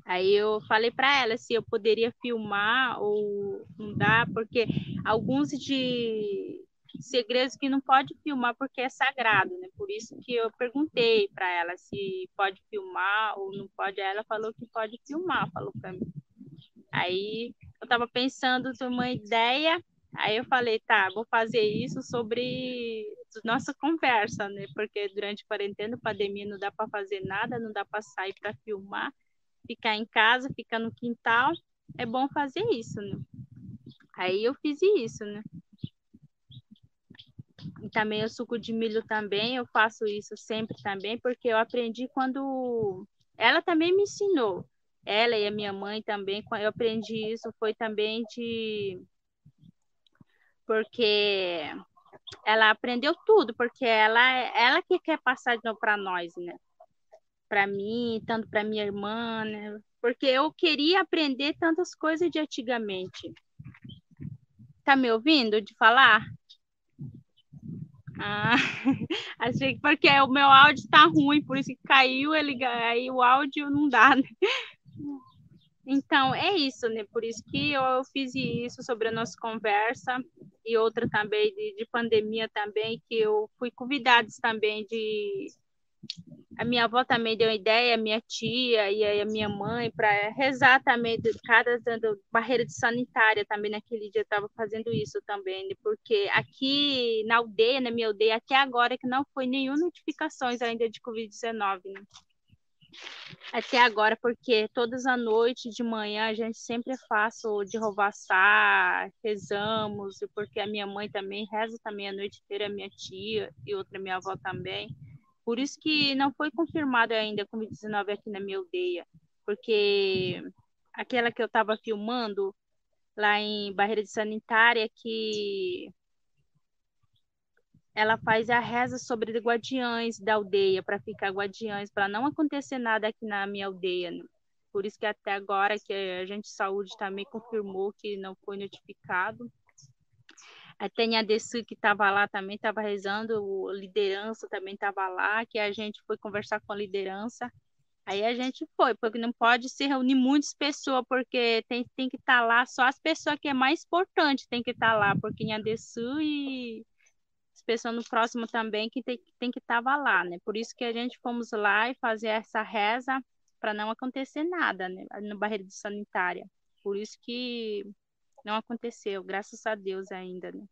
Aí eu falei para ela se eu poderia filmar ou não dá, porque alguns de segredos que não pode filmar porque é sagrado, né? Por isso que eu perguntei para ela se pode filmar ou não pode. Aí ela falou que pode filmar, falou para mim. Aí eu estava pensando uma ideia, aí eu falei, tá, vou fazer isso sobre nossa conversa, né? Porque durante a quarentena, pandemia, não dá para fazer nada, não dá para sair para filmar ficar em casa, ficar no quintal, é bom fazer isso, né? Aí eu fiz isso, né? E também o suco de milho também, eu faço isso sempre também, porque eu aprendi quando ela também me ensinou. Ela e a minha mãe também, eu aprendi isso, foi também de porque ela aprendeu tudo, porque ela ela que quer passar de novo para nós, né? Para mim, tanto para minha irmã, né? Porque eu queria aprender tantas coisas de antigamente. Tá me ouvindo de falar? Ah, achei que porque o meu áudio tá ruim, por isso que caiu, ele aí o áudio não dá, né? Então, é isso, né? Por isso que eu fiz isso sobre a nossa conversa e outra também de, de pandemia também, que eu fui convidada também de a minha avó também deu ideia, a minha tia e a minha mãe, para rezar também cada dando barreira de sanitária também naquele dia eu estava fazendo isso também, né? porque aqui na aldeia, na minha aldeia, até agora que não foi nenhuma notificações ainda de Covid-19, né? Até agora, porque todas as noites de manhã a gente sempre faz de rovaçar, rezamos, porque a minha mãe também reza também a noite inteira, a minha tia e outra minha avó também. Por isso que não foi confirmado ainda Covid-19 aqui na minha aldeia, porque aquela que eu estava filmando lá em Barreira de Sanitária, que ela faz a reza sobre guardiães da aldeia, para ficar guardiães, para não acontecer nada aqui na minha aldeia. Né? Por isso que até agora que a gente de saúde também confirmou que não foi notificado. A Dessu que estava lá também, estava rezando, liderança também estava lá, que a gente foi conversar com a liderança. Aí a gente foi, porque não pode se reunir muitas pessoas, porque tem, tem que estar tá lá, só as pessoas que é mais importante tem que estar tá lá, porque em Adesu e as pessoas no próximo também que tem, tem que estar lá, né? Por isso que a gente fomos lá e fazer essa reza para não acontecer nada, né? No barreira sanitária. Por isso que não aconteceu, graças a Deus ainda, né?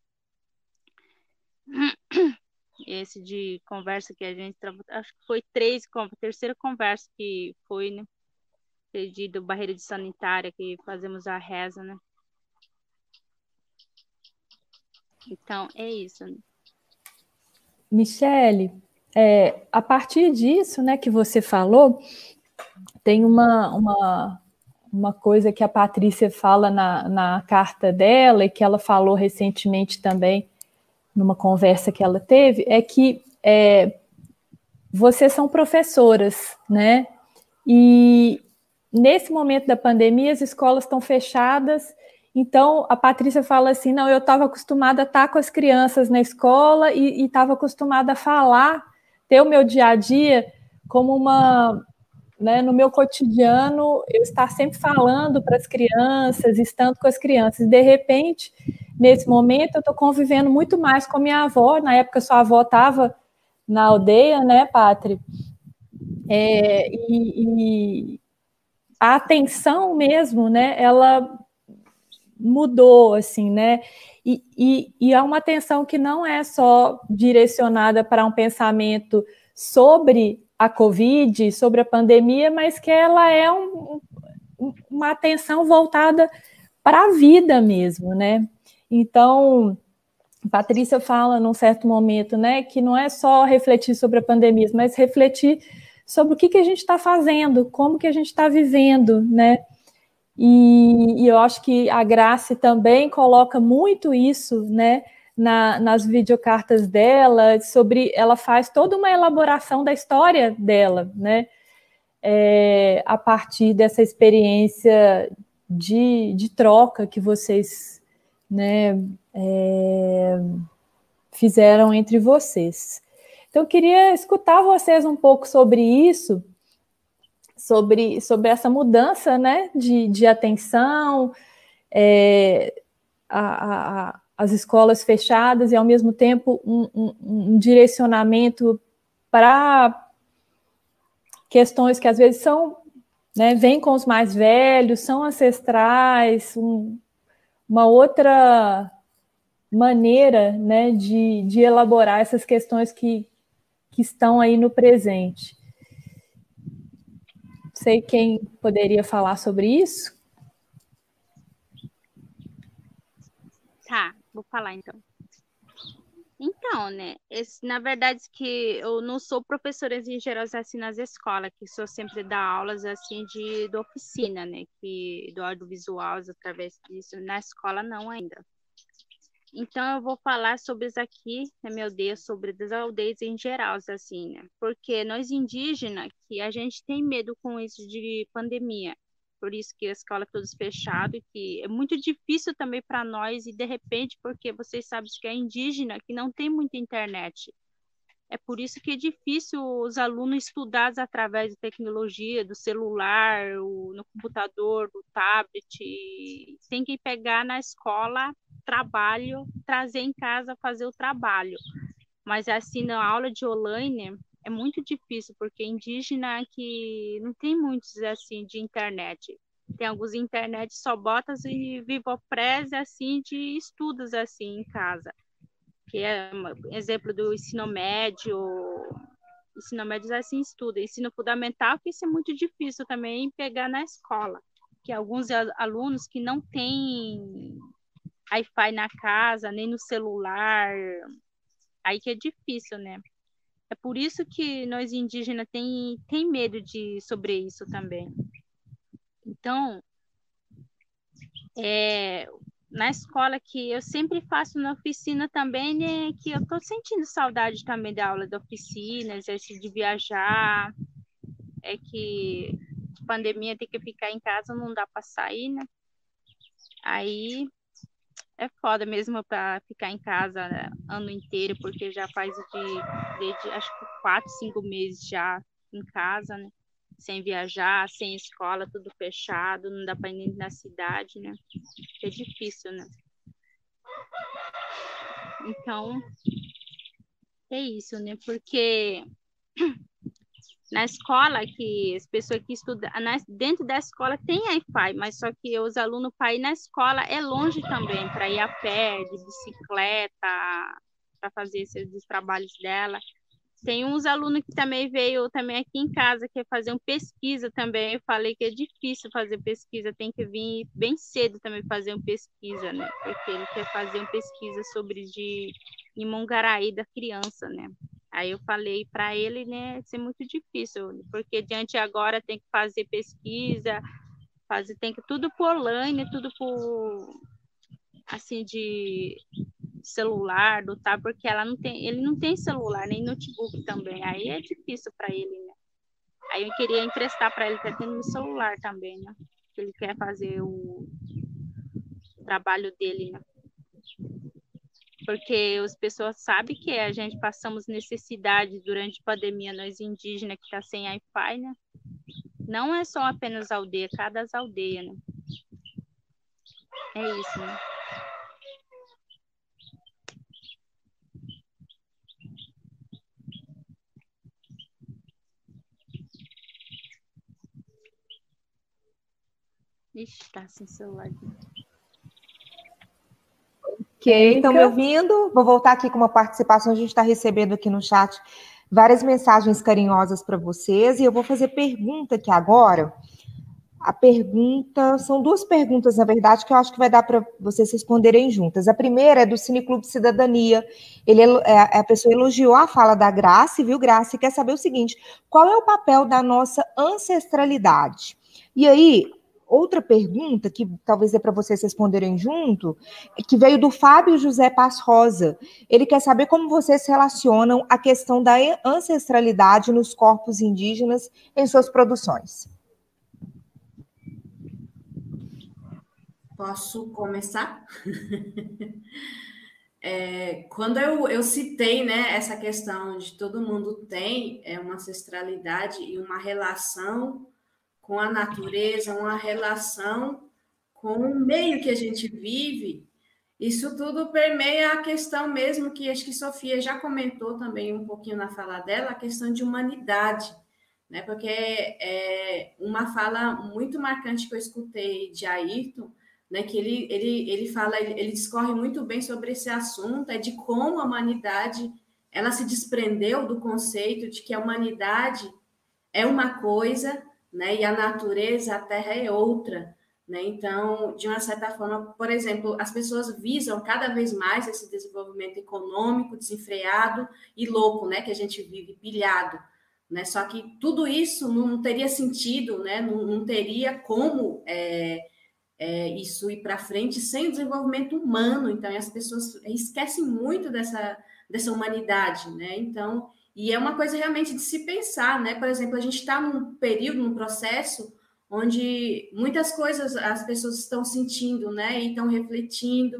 Esse de conversa que a gente acho que foi três, terceira conversa que foi, né? Pedido barreira de sanitária que fazemos a reza, né? Então, é isso. Né? Michele, é, a partir disso, né, que você falou, tem uma, uma uma coisa que a Patrícia fala na, na carta dela e que ela falou recentemente também numa conversa que ela teve, é que é, vocês são professoras, né? E nesse momento da pandemia as escolas estão fechadas, então a Patrícia fala assim: não, eu estava acostumada a estar com as crianças na escola e estava acostumada a falar, ter o meu dia a dia como uma né, no meu cotidiano, eu estar sempre falando para as crianças, estando com as crianças. De repente, nesse momento, eu estou convivendo muito mais com minha avó. Na época, sua avó estava na aldeia, né, Pátria? É, e, e, a atenção mesmo, né, ela mudou, assim, né? E, e, e é uma atenção que não é só direcionada para um pensamento sobre a Covid, sobre a pandemia, mas que ela é um, uma atenção voltada para a vida mesmo, né? Então, Patrícia fala num certo momento, né, que não é só refletir sobre a pandemia, mas refletir sobre o que, que a gente está fazendo, como que a gente está vivendo, né? E, e, eu acho que a Grace também coloca muito isso, né? Na, nas videocartas dela, sobre ela faz toda uma elaboração da história dela, né? É, a partir dessa experiência de, de troca que vocês né, é, fizeram entre vocês. Então, eu queria escutar vocês um pouco sobre isso, sobre, sobre essa mudança né, de, de atenção, é, a, a as escolas fechadas e, ao mesmo tempo, um, um, um direcionamento para questões que às vezes são, né, vêm com os mais velhos, são ancestrais, um, uma outra maneira né, de, de elaborar essas questões que, que estão aí no presente. Sei quem poderia falar sobre isso. Tá. Vou falar então. Então, né, esse, na verdade que eu não sou professora em geral assim nas escolas, que sou sempre dar aulas assim de, de oficina, né, que do audiovisual através disso, na escola não ainda. Então eu vou falar sobre isso aqui, né, meu Deus, sobre as aldeias em geral, assim, né, porque nós indígenas, que a gente tem medo com isso de pandemia, por isso que a escola é todos fechado, que é muito difícil também para nós e de repente porque vocês sabem que é indígena, que não tem muita internet. É por isso que é difícil os alunos estudarem através de tecnologia, do celular, o, no computador, do tablet. Tem que pegar na escola trabalho, trazer em casa, fazer o trabalho. Mas assim, na aula de online, é muito difícil, porque indígena que não tem muitos assim de internet. Tem alguns internet só botas e vivoprese assim de estudos assim em casa. Que é um exemplo do ensino médio, ensino médio assim estuda, ensino fundamental que isso é muito difícil também pegar na escola, que alguns alunos que não têm Wi-Fi na casa, nem no celular, aí que é difícil, né? É por isso que nós indígenas tem, tem medo de sobre isso também. Então, é, na escola que eu sempre faço na oficina também, né, que eu estou sentindo saudade também da aula de oficinas, esse de viajar, é que pandemia tem que ficar em casa, não dá para sair, né? Aí é foda mesmo para ficar em casa né, ano inteiro, porque já faz de, desde acho que quatro, cinco meses já em casa, né? Sem viajar, sem escola, tudo fechado, não dá para ir na cidade, né? É difícil, né? Então, é isso, né? Porque na escola que as pessoas que estudam dentro da escola tem Wi-Fi, mas só que os alunos para ir na escola é longe também, para ir a pé, de bicicleta, para fazer esses trabalhos dela. Tem uns alunos que também veio também aqui em casa, quer fazer uma pesquisa também. Eu falei que é difícil fazer pesquisa, tem que vir bem cedo também fazer uma pesquisa, né? Porque ele quer fazer uma pesquisa sobre de Mongaraí da criança, né? Aí eu falei para ele, né, ser muito difícil, porque diante agora tem que fazer pesquisa, fazer tem que tudo por online, tudo por assim de celular, do tá, porque ela não tem, ele não tem celular nem notebook também. Aí é difícil para ele, né? Aí eu queria emprestar para ele, tá tendo um celular também, né? Ele quer fazer o trabalho dele, né? Porque as pessoas sabem que a gente passamos necessidade durante a pandemia, nós indígenas que está sem Wi-Fi, né? Não é só apenas aldeia, cada aldeia, né? É isso, né? Ixi, tá sem celular. Ok, estão me ouvindo? Vou voltar aqui com uma participação. A gente está recebendo aqui no chat várias mensagens carinhosas para vocês e eu vou fazer pergunta aqui agora. A pergunta, são duas perguntas, na verdade, que eu acho que vai dar para vocês responderem juntas. A primeira é do Cineclube Cidadania. Ele é, a pessoa elogiou a fala da Graça, viu, Graça, e quer saber o seguinte: qual é o papel da nossa ancestralidade? E aí, outra pergunta, que talvez é para vocês responderem junto, que veio do Fábio José Paz Rosa. Ele quer saber como vocês relacionam a questão da ancestralidade nos corpos indígenas em suas produções. Posso começar? É, quando eu, eu citei né, essa questão de todo mundo tem é, uma ancestralidade e uma relação com a natureza, uma relação com o meio que a gente vive, isso tudo permeia a questão mesmo que acho que Sofia já comentou também um pouquinho na fala dela, a questão de humanidade, né? Porque é uma fala muito marcante que eu escutei de Ayrton, né? Que ele ele ele fala, ele, discorre muito bem sobre esse assunto, é de como a humanidade ela se desprendeu do conceito de que a humanidade é uma coisa né? E a natureza, a terra é outra, né? Então, de uma certa forma, por exemplo, as pessoas visam cada vez mais esse desenvolvimento econômico desenfreado e louco, né? Que a gente vive pilhado, né? Só que tudo isso não teria sentido, né? Não, não teria como é, é, isso ir para frente sem o desenvolvimento humano. Então, as pessoas esquecem muito dessa dessa humanidade, né? Então, e é uma coisa realmente de se pensar, né? Por exemplo, a gente está num período, num processo onde muitas coisas as pessoas estão sentindo, né? E estão refletindo,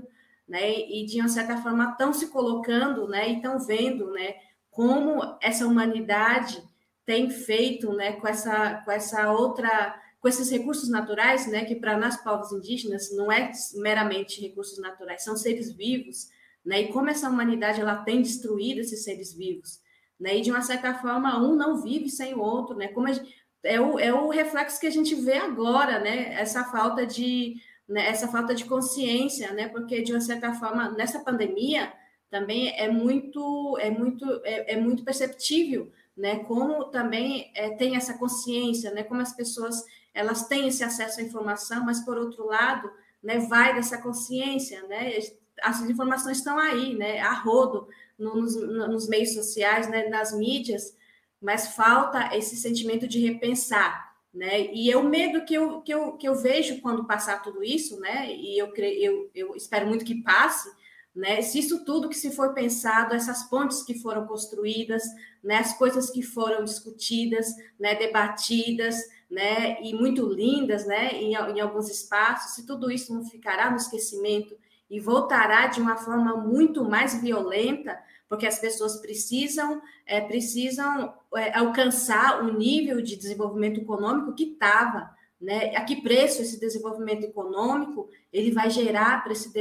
né? E de uma certa forma estão se colocando, né? E estão vendo, né? Como essa humanidade tem feito, né? Com essa, com essa outra, com esses recursos naturais, né? Que para nós povos indígenas não é meramente recursos naturais, são seres vivos, né? E como essa humanidade ela tem destruído esses seres vivos né? E de uma certa forma, um não vive sem o outro, né? Como gente, é, o, é o reflexo que a gente vê agora, né? Essa falta de né? essa falta de consciência, né? Porque de uma certa forma, nessa pandemia também é muito é muito é, é muito perceptível, né? Como também é, tem essa consciência, né? Como as pessoas elas têm esse acesso à informação, mas por outro lado, né? Vai dessa consciência, né? As informações estão aí, né? A rodo nos, nos meios sociais, né, nas mídias, mas falta esse sentimento de repensar, né? E é o medo que eu, que eu, que eu vejo quando passar tudo isso, né? E eu, eu, eu espero muito que passe, né? Se isso tudo que se for pensado, essas pontes que foram construídas, né? As coisas que foram discutidas, né? Debatidas, né? E muito lindas, né? Em, em alguns espaços, se tudo isso não ficará no esquecimento e voltará de uma forma muito mais violenta, porque as pessoas precisam é, precisam é, alcançar o nível de desenvolvimento econômico que estava, né? A que preço esse desenvolvimento econômico ele vai gerar para esse,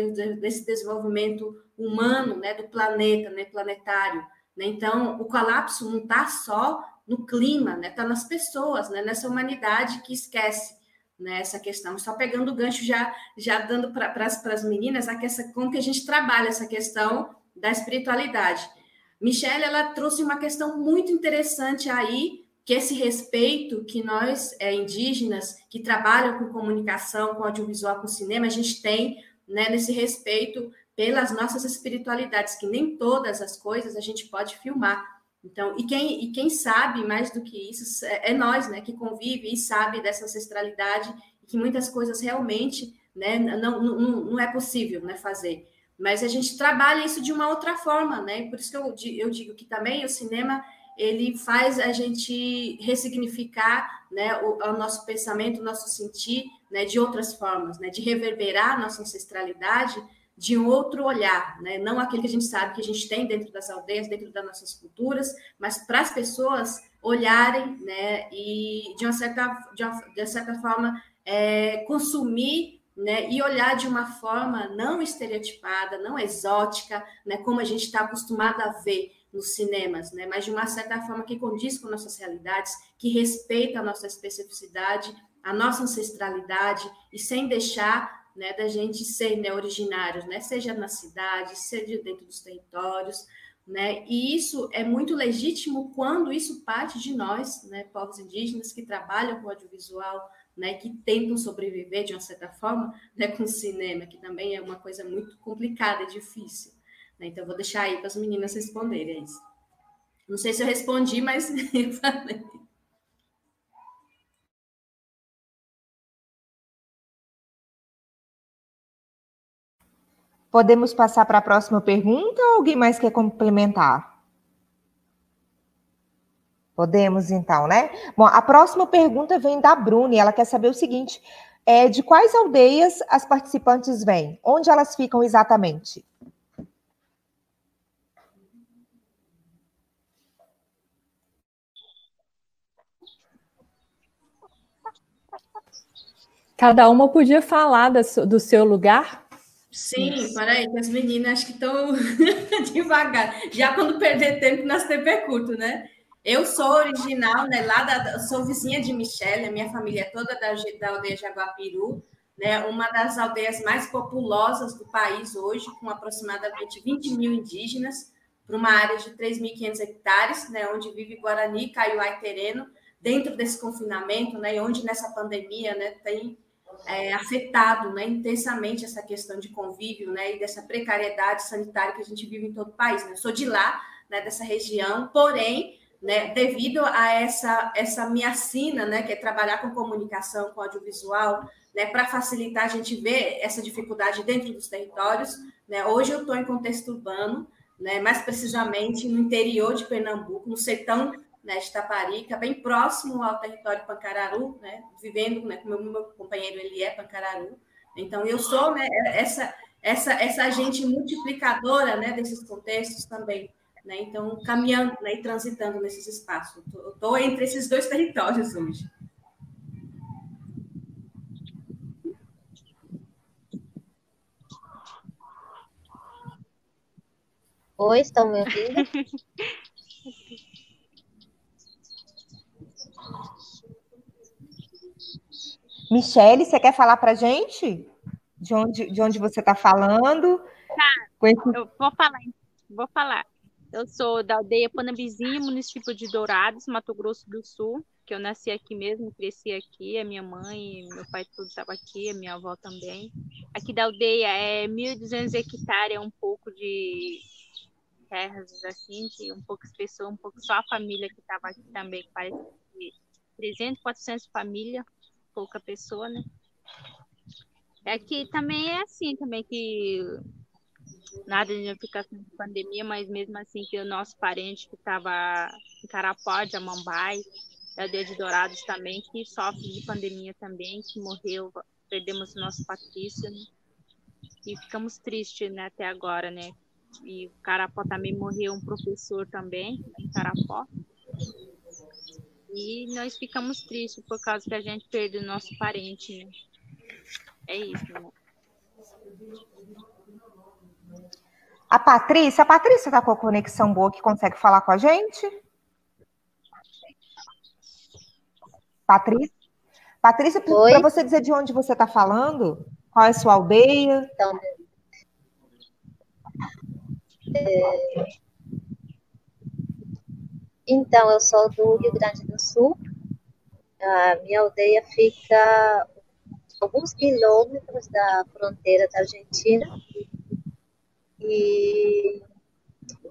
desenvolvimento humano, né, do planeta, né, planetário. Né? Então, o colapso não está só no clima, né, está nas pessoas, né, nessa humanidade que esquece né, questão. Só pegando o gancho já, já dando para as meninas a que essa, como que a gente trabalha essa questão da espiritualidade. Michelle, ela trouxe uma questão muito interessante aí que esse respeito que nós, é, indígenas, que trabalham com comunicação, com audiovisual, com cinema, a gente tem né, nesse respeito pelas nossas espiritualidades, que nem todas as coisas a gente pode filmar. Então, e quem, e quem sabe mais do que isso é, é nós, né, que convive e sabe dessa ancestralidade, que muitas coisas realmente né, não, não, não é possível né, fazer. Mas a gente trabalha isso de uma outra forma, né? Por isso que eu, eu digo que também o cinema ele faz a gente ressignificar né, o, o, nosso pensamento, o nosso sentir né, de outras formas, né, de reverberar a nossa ancestralidade de um outro olhar, né, não aquele que a gente sabe que a gente tem dentro das aldeias, dentro das nossas culturas, mas para as pessoas olharem né, e, de uma certa, de uma, de certa forma, é, consumir né, e olhar de uma forma não estereotipada, não exótica, né, como a gente está acostumado a ver nos cinemas, né? mas de uma certa forma que condiz com nossas realidades, que respeita a nossa especificidade, a nossa ancestralidade, e sem deixar né, da gente ser né, originários, né? seja na cidade, seja dentro dos territórios. Né? E isso é muito legítimo quando isso parte de nós, né, povos indígenas que trabalham com audiovisual, né, que tentam sobreviver de uma certa forma né, com o cinema, que também é uma coisa muito complicada e difícil. Né? Então, vou deixar aí para as meninas responderem isso. Não sei se eu respondi, mas eu falei. Podemos passar para a próxima pergunta ou alguém mais quer complementar? Podemos, então, né? Bom, a próxima pergunta vem da Bruna, ela quer saber o seguinte: é, de quais aldeias as participantes vêm? Onde elas ficam exatamente? Cada uma podia falar do seu lugar? Sim, Isso. peraí, que as meninas acho que estão devagar. Já quando perder tempo, nós tempo curto, né? Eu sou original, né? Lá da, sou vizinha de Michelle, a minha família é toda da, da aldeia Jaguapiru, né? Uma das aldeias mais populosas do país hoje, com aproximadamente 20 mil indígenas, para uma área de 3.500 hectares, né? Onde vive Guarani, Kaiowá e Tereno, dentro desse confinamento, né? E onde nessa pandemia, né? Tem é, afetado né, intensamente essa questão de convívio né, e dessa precariedade sanitária que a gente vive em todo o país. Né? Eu sou de lá, né, dessa região, porém, né, devido a essa, essa minha sina, né, que é trabalhar com comunicação, com audiovisual, né, para facilitar a gente ver essa dificuldade dentro dos territórios, né, hoje eu estou em contexto urbano, né, mais precisamente no interior de Pernambuco, no sertão né, de Taparica, bem próximo ao território Pancararu, né, vivendo, né, como meu companheiro ele é Pancararu. Então eu sou né, essa essa essa agente multiplicadora, né, desses contextos também, né? Então caminhando, né, e transitando nesses espaços. Estou entre esses dois territórios hoje. Oi, estão me ouvindo? Michele, você quer falar para gente? De onde, de onde você está falando? Tá, esse... eu vou falar, vou falar. Eu sou da aldeia Panambizinha, município de Dourados, Mato Grosso do Sul, que eu nasci aqui mesmo, cresci aqui, a minha mãe, meu pai tudo estava aqui, a minha avó também. Aqui da aldeia é 1.200 hectares, é um pouco de terras, assim, de um poucas pessoas, um pouco só a família que estava aqui também, parece que 300, 400 famílias, pouca pessoa, né? É que também é assim também que nada de notificação de pandemia, mas mesmo assim que o nosso parente que estava em Carapó, de Amambai, Dia de Dourados também, que sofre de pandemia também, que morreu, perdemos o nosso Patrício, né? E ficamos tristes, né, até agora, né? E Carapó também morreu um professor também, em Carapó. E nós ficamos tristes por causa que a gente perdeu o nosso parente, né? É isso, né? A Patrícia, a Patrícia está com a conexão boa que consegue falar com a gente? Patrícia? Patrícia, para você dizer de onde você está falando, qual é a sua aldeia? Então, é... então, eu sou do Rio Grande do Sul. A minha aldeia fica alguns quilômetros da fronteira da Argentina. E,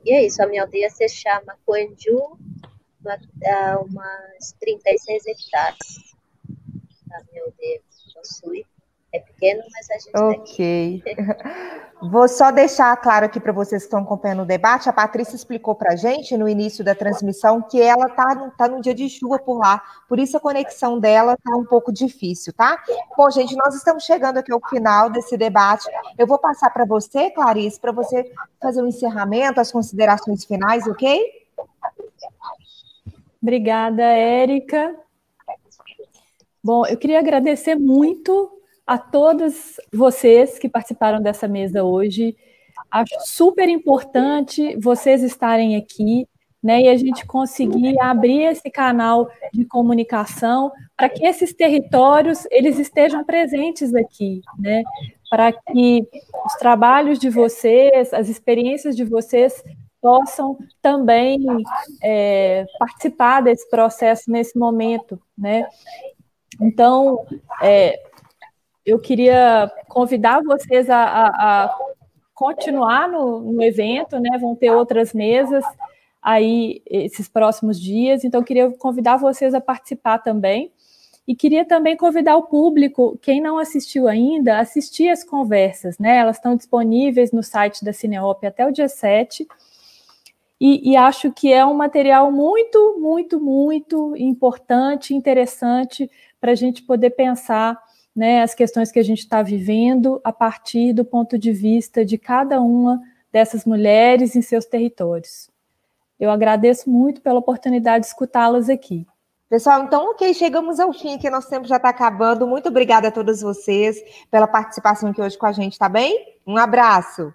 e é isso, a minha aldeia se chama Coenju, uma, umas 36 hectares. A minha aldeia possui. Pequeno, mas a gente. Ok. Vou só deixar claro aqui para vocês que estão acompanhando o debate. A Patrícia explicou para a gente no início da transmissão que ela está tá num dia de chuva por lá, por isso a conexão dela está um pouco difícil, tá? Bom, gente, nós estamos chegando aqui ao final desse debate. Eu vou passar para você, Clarice, para você fazer o um encerramento, as considerações finais, ok? Obrigada, Érica. Bom, eu queria agradecer muito a todos vocês que participaram dessa mesa hoje. Acho super importante vocês estarem aqui, né, e a gente conseguir abrir esse canal de comunicação para que esses territórios eles estejam presentes aqui, né, para que os trabalhos de vocês, as experiências de vocês possam também é, participar desse processo nesse momento, né? Então, é, eu queria convidar vocês a, a, a continuar no, no, evento, né? Vão ter outras mesas aí esses próximos dias, então queria convidar vocês a participar também. E queria também convidar o público, quem não assistiu ainda, assistir as conversas, né? Elas estão disponíveis no site da Cineop até o dia 7. E, e acho que é um material muito, muito, muito importante, interessante para a gente poder pensar né, as questões que a gente está vivendo a partir do ponto de vista de cada uma dessas mulheres em seus territórios. Eu agradeço muito pela oportunidade de escutá-las aqui. Pessoal, então, ok, chegamos ao fim, que nosso tempo já está acabando. Muito obrigada a todos vocês pela participação aqui hoje com a gente, tá bem? Um abraço.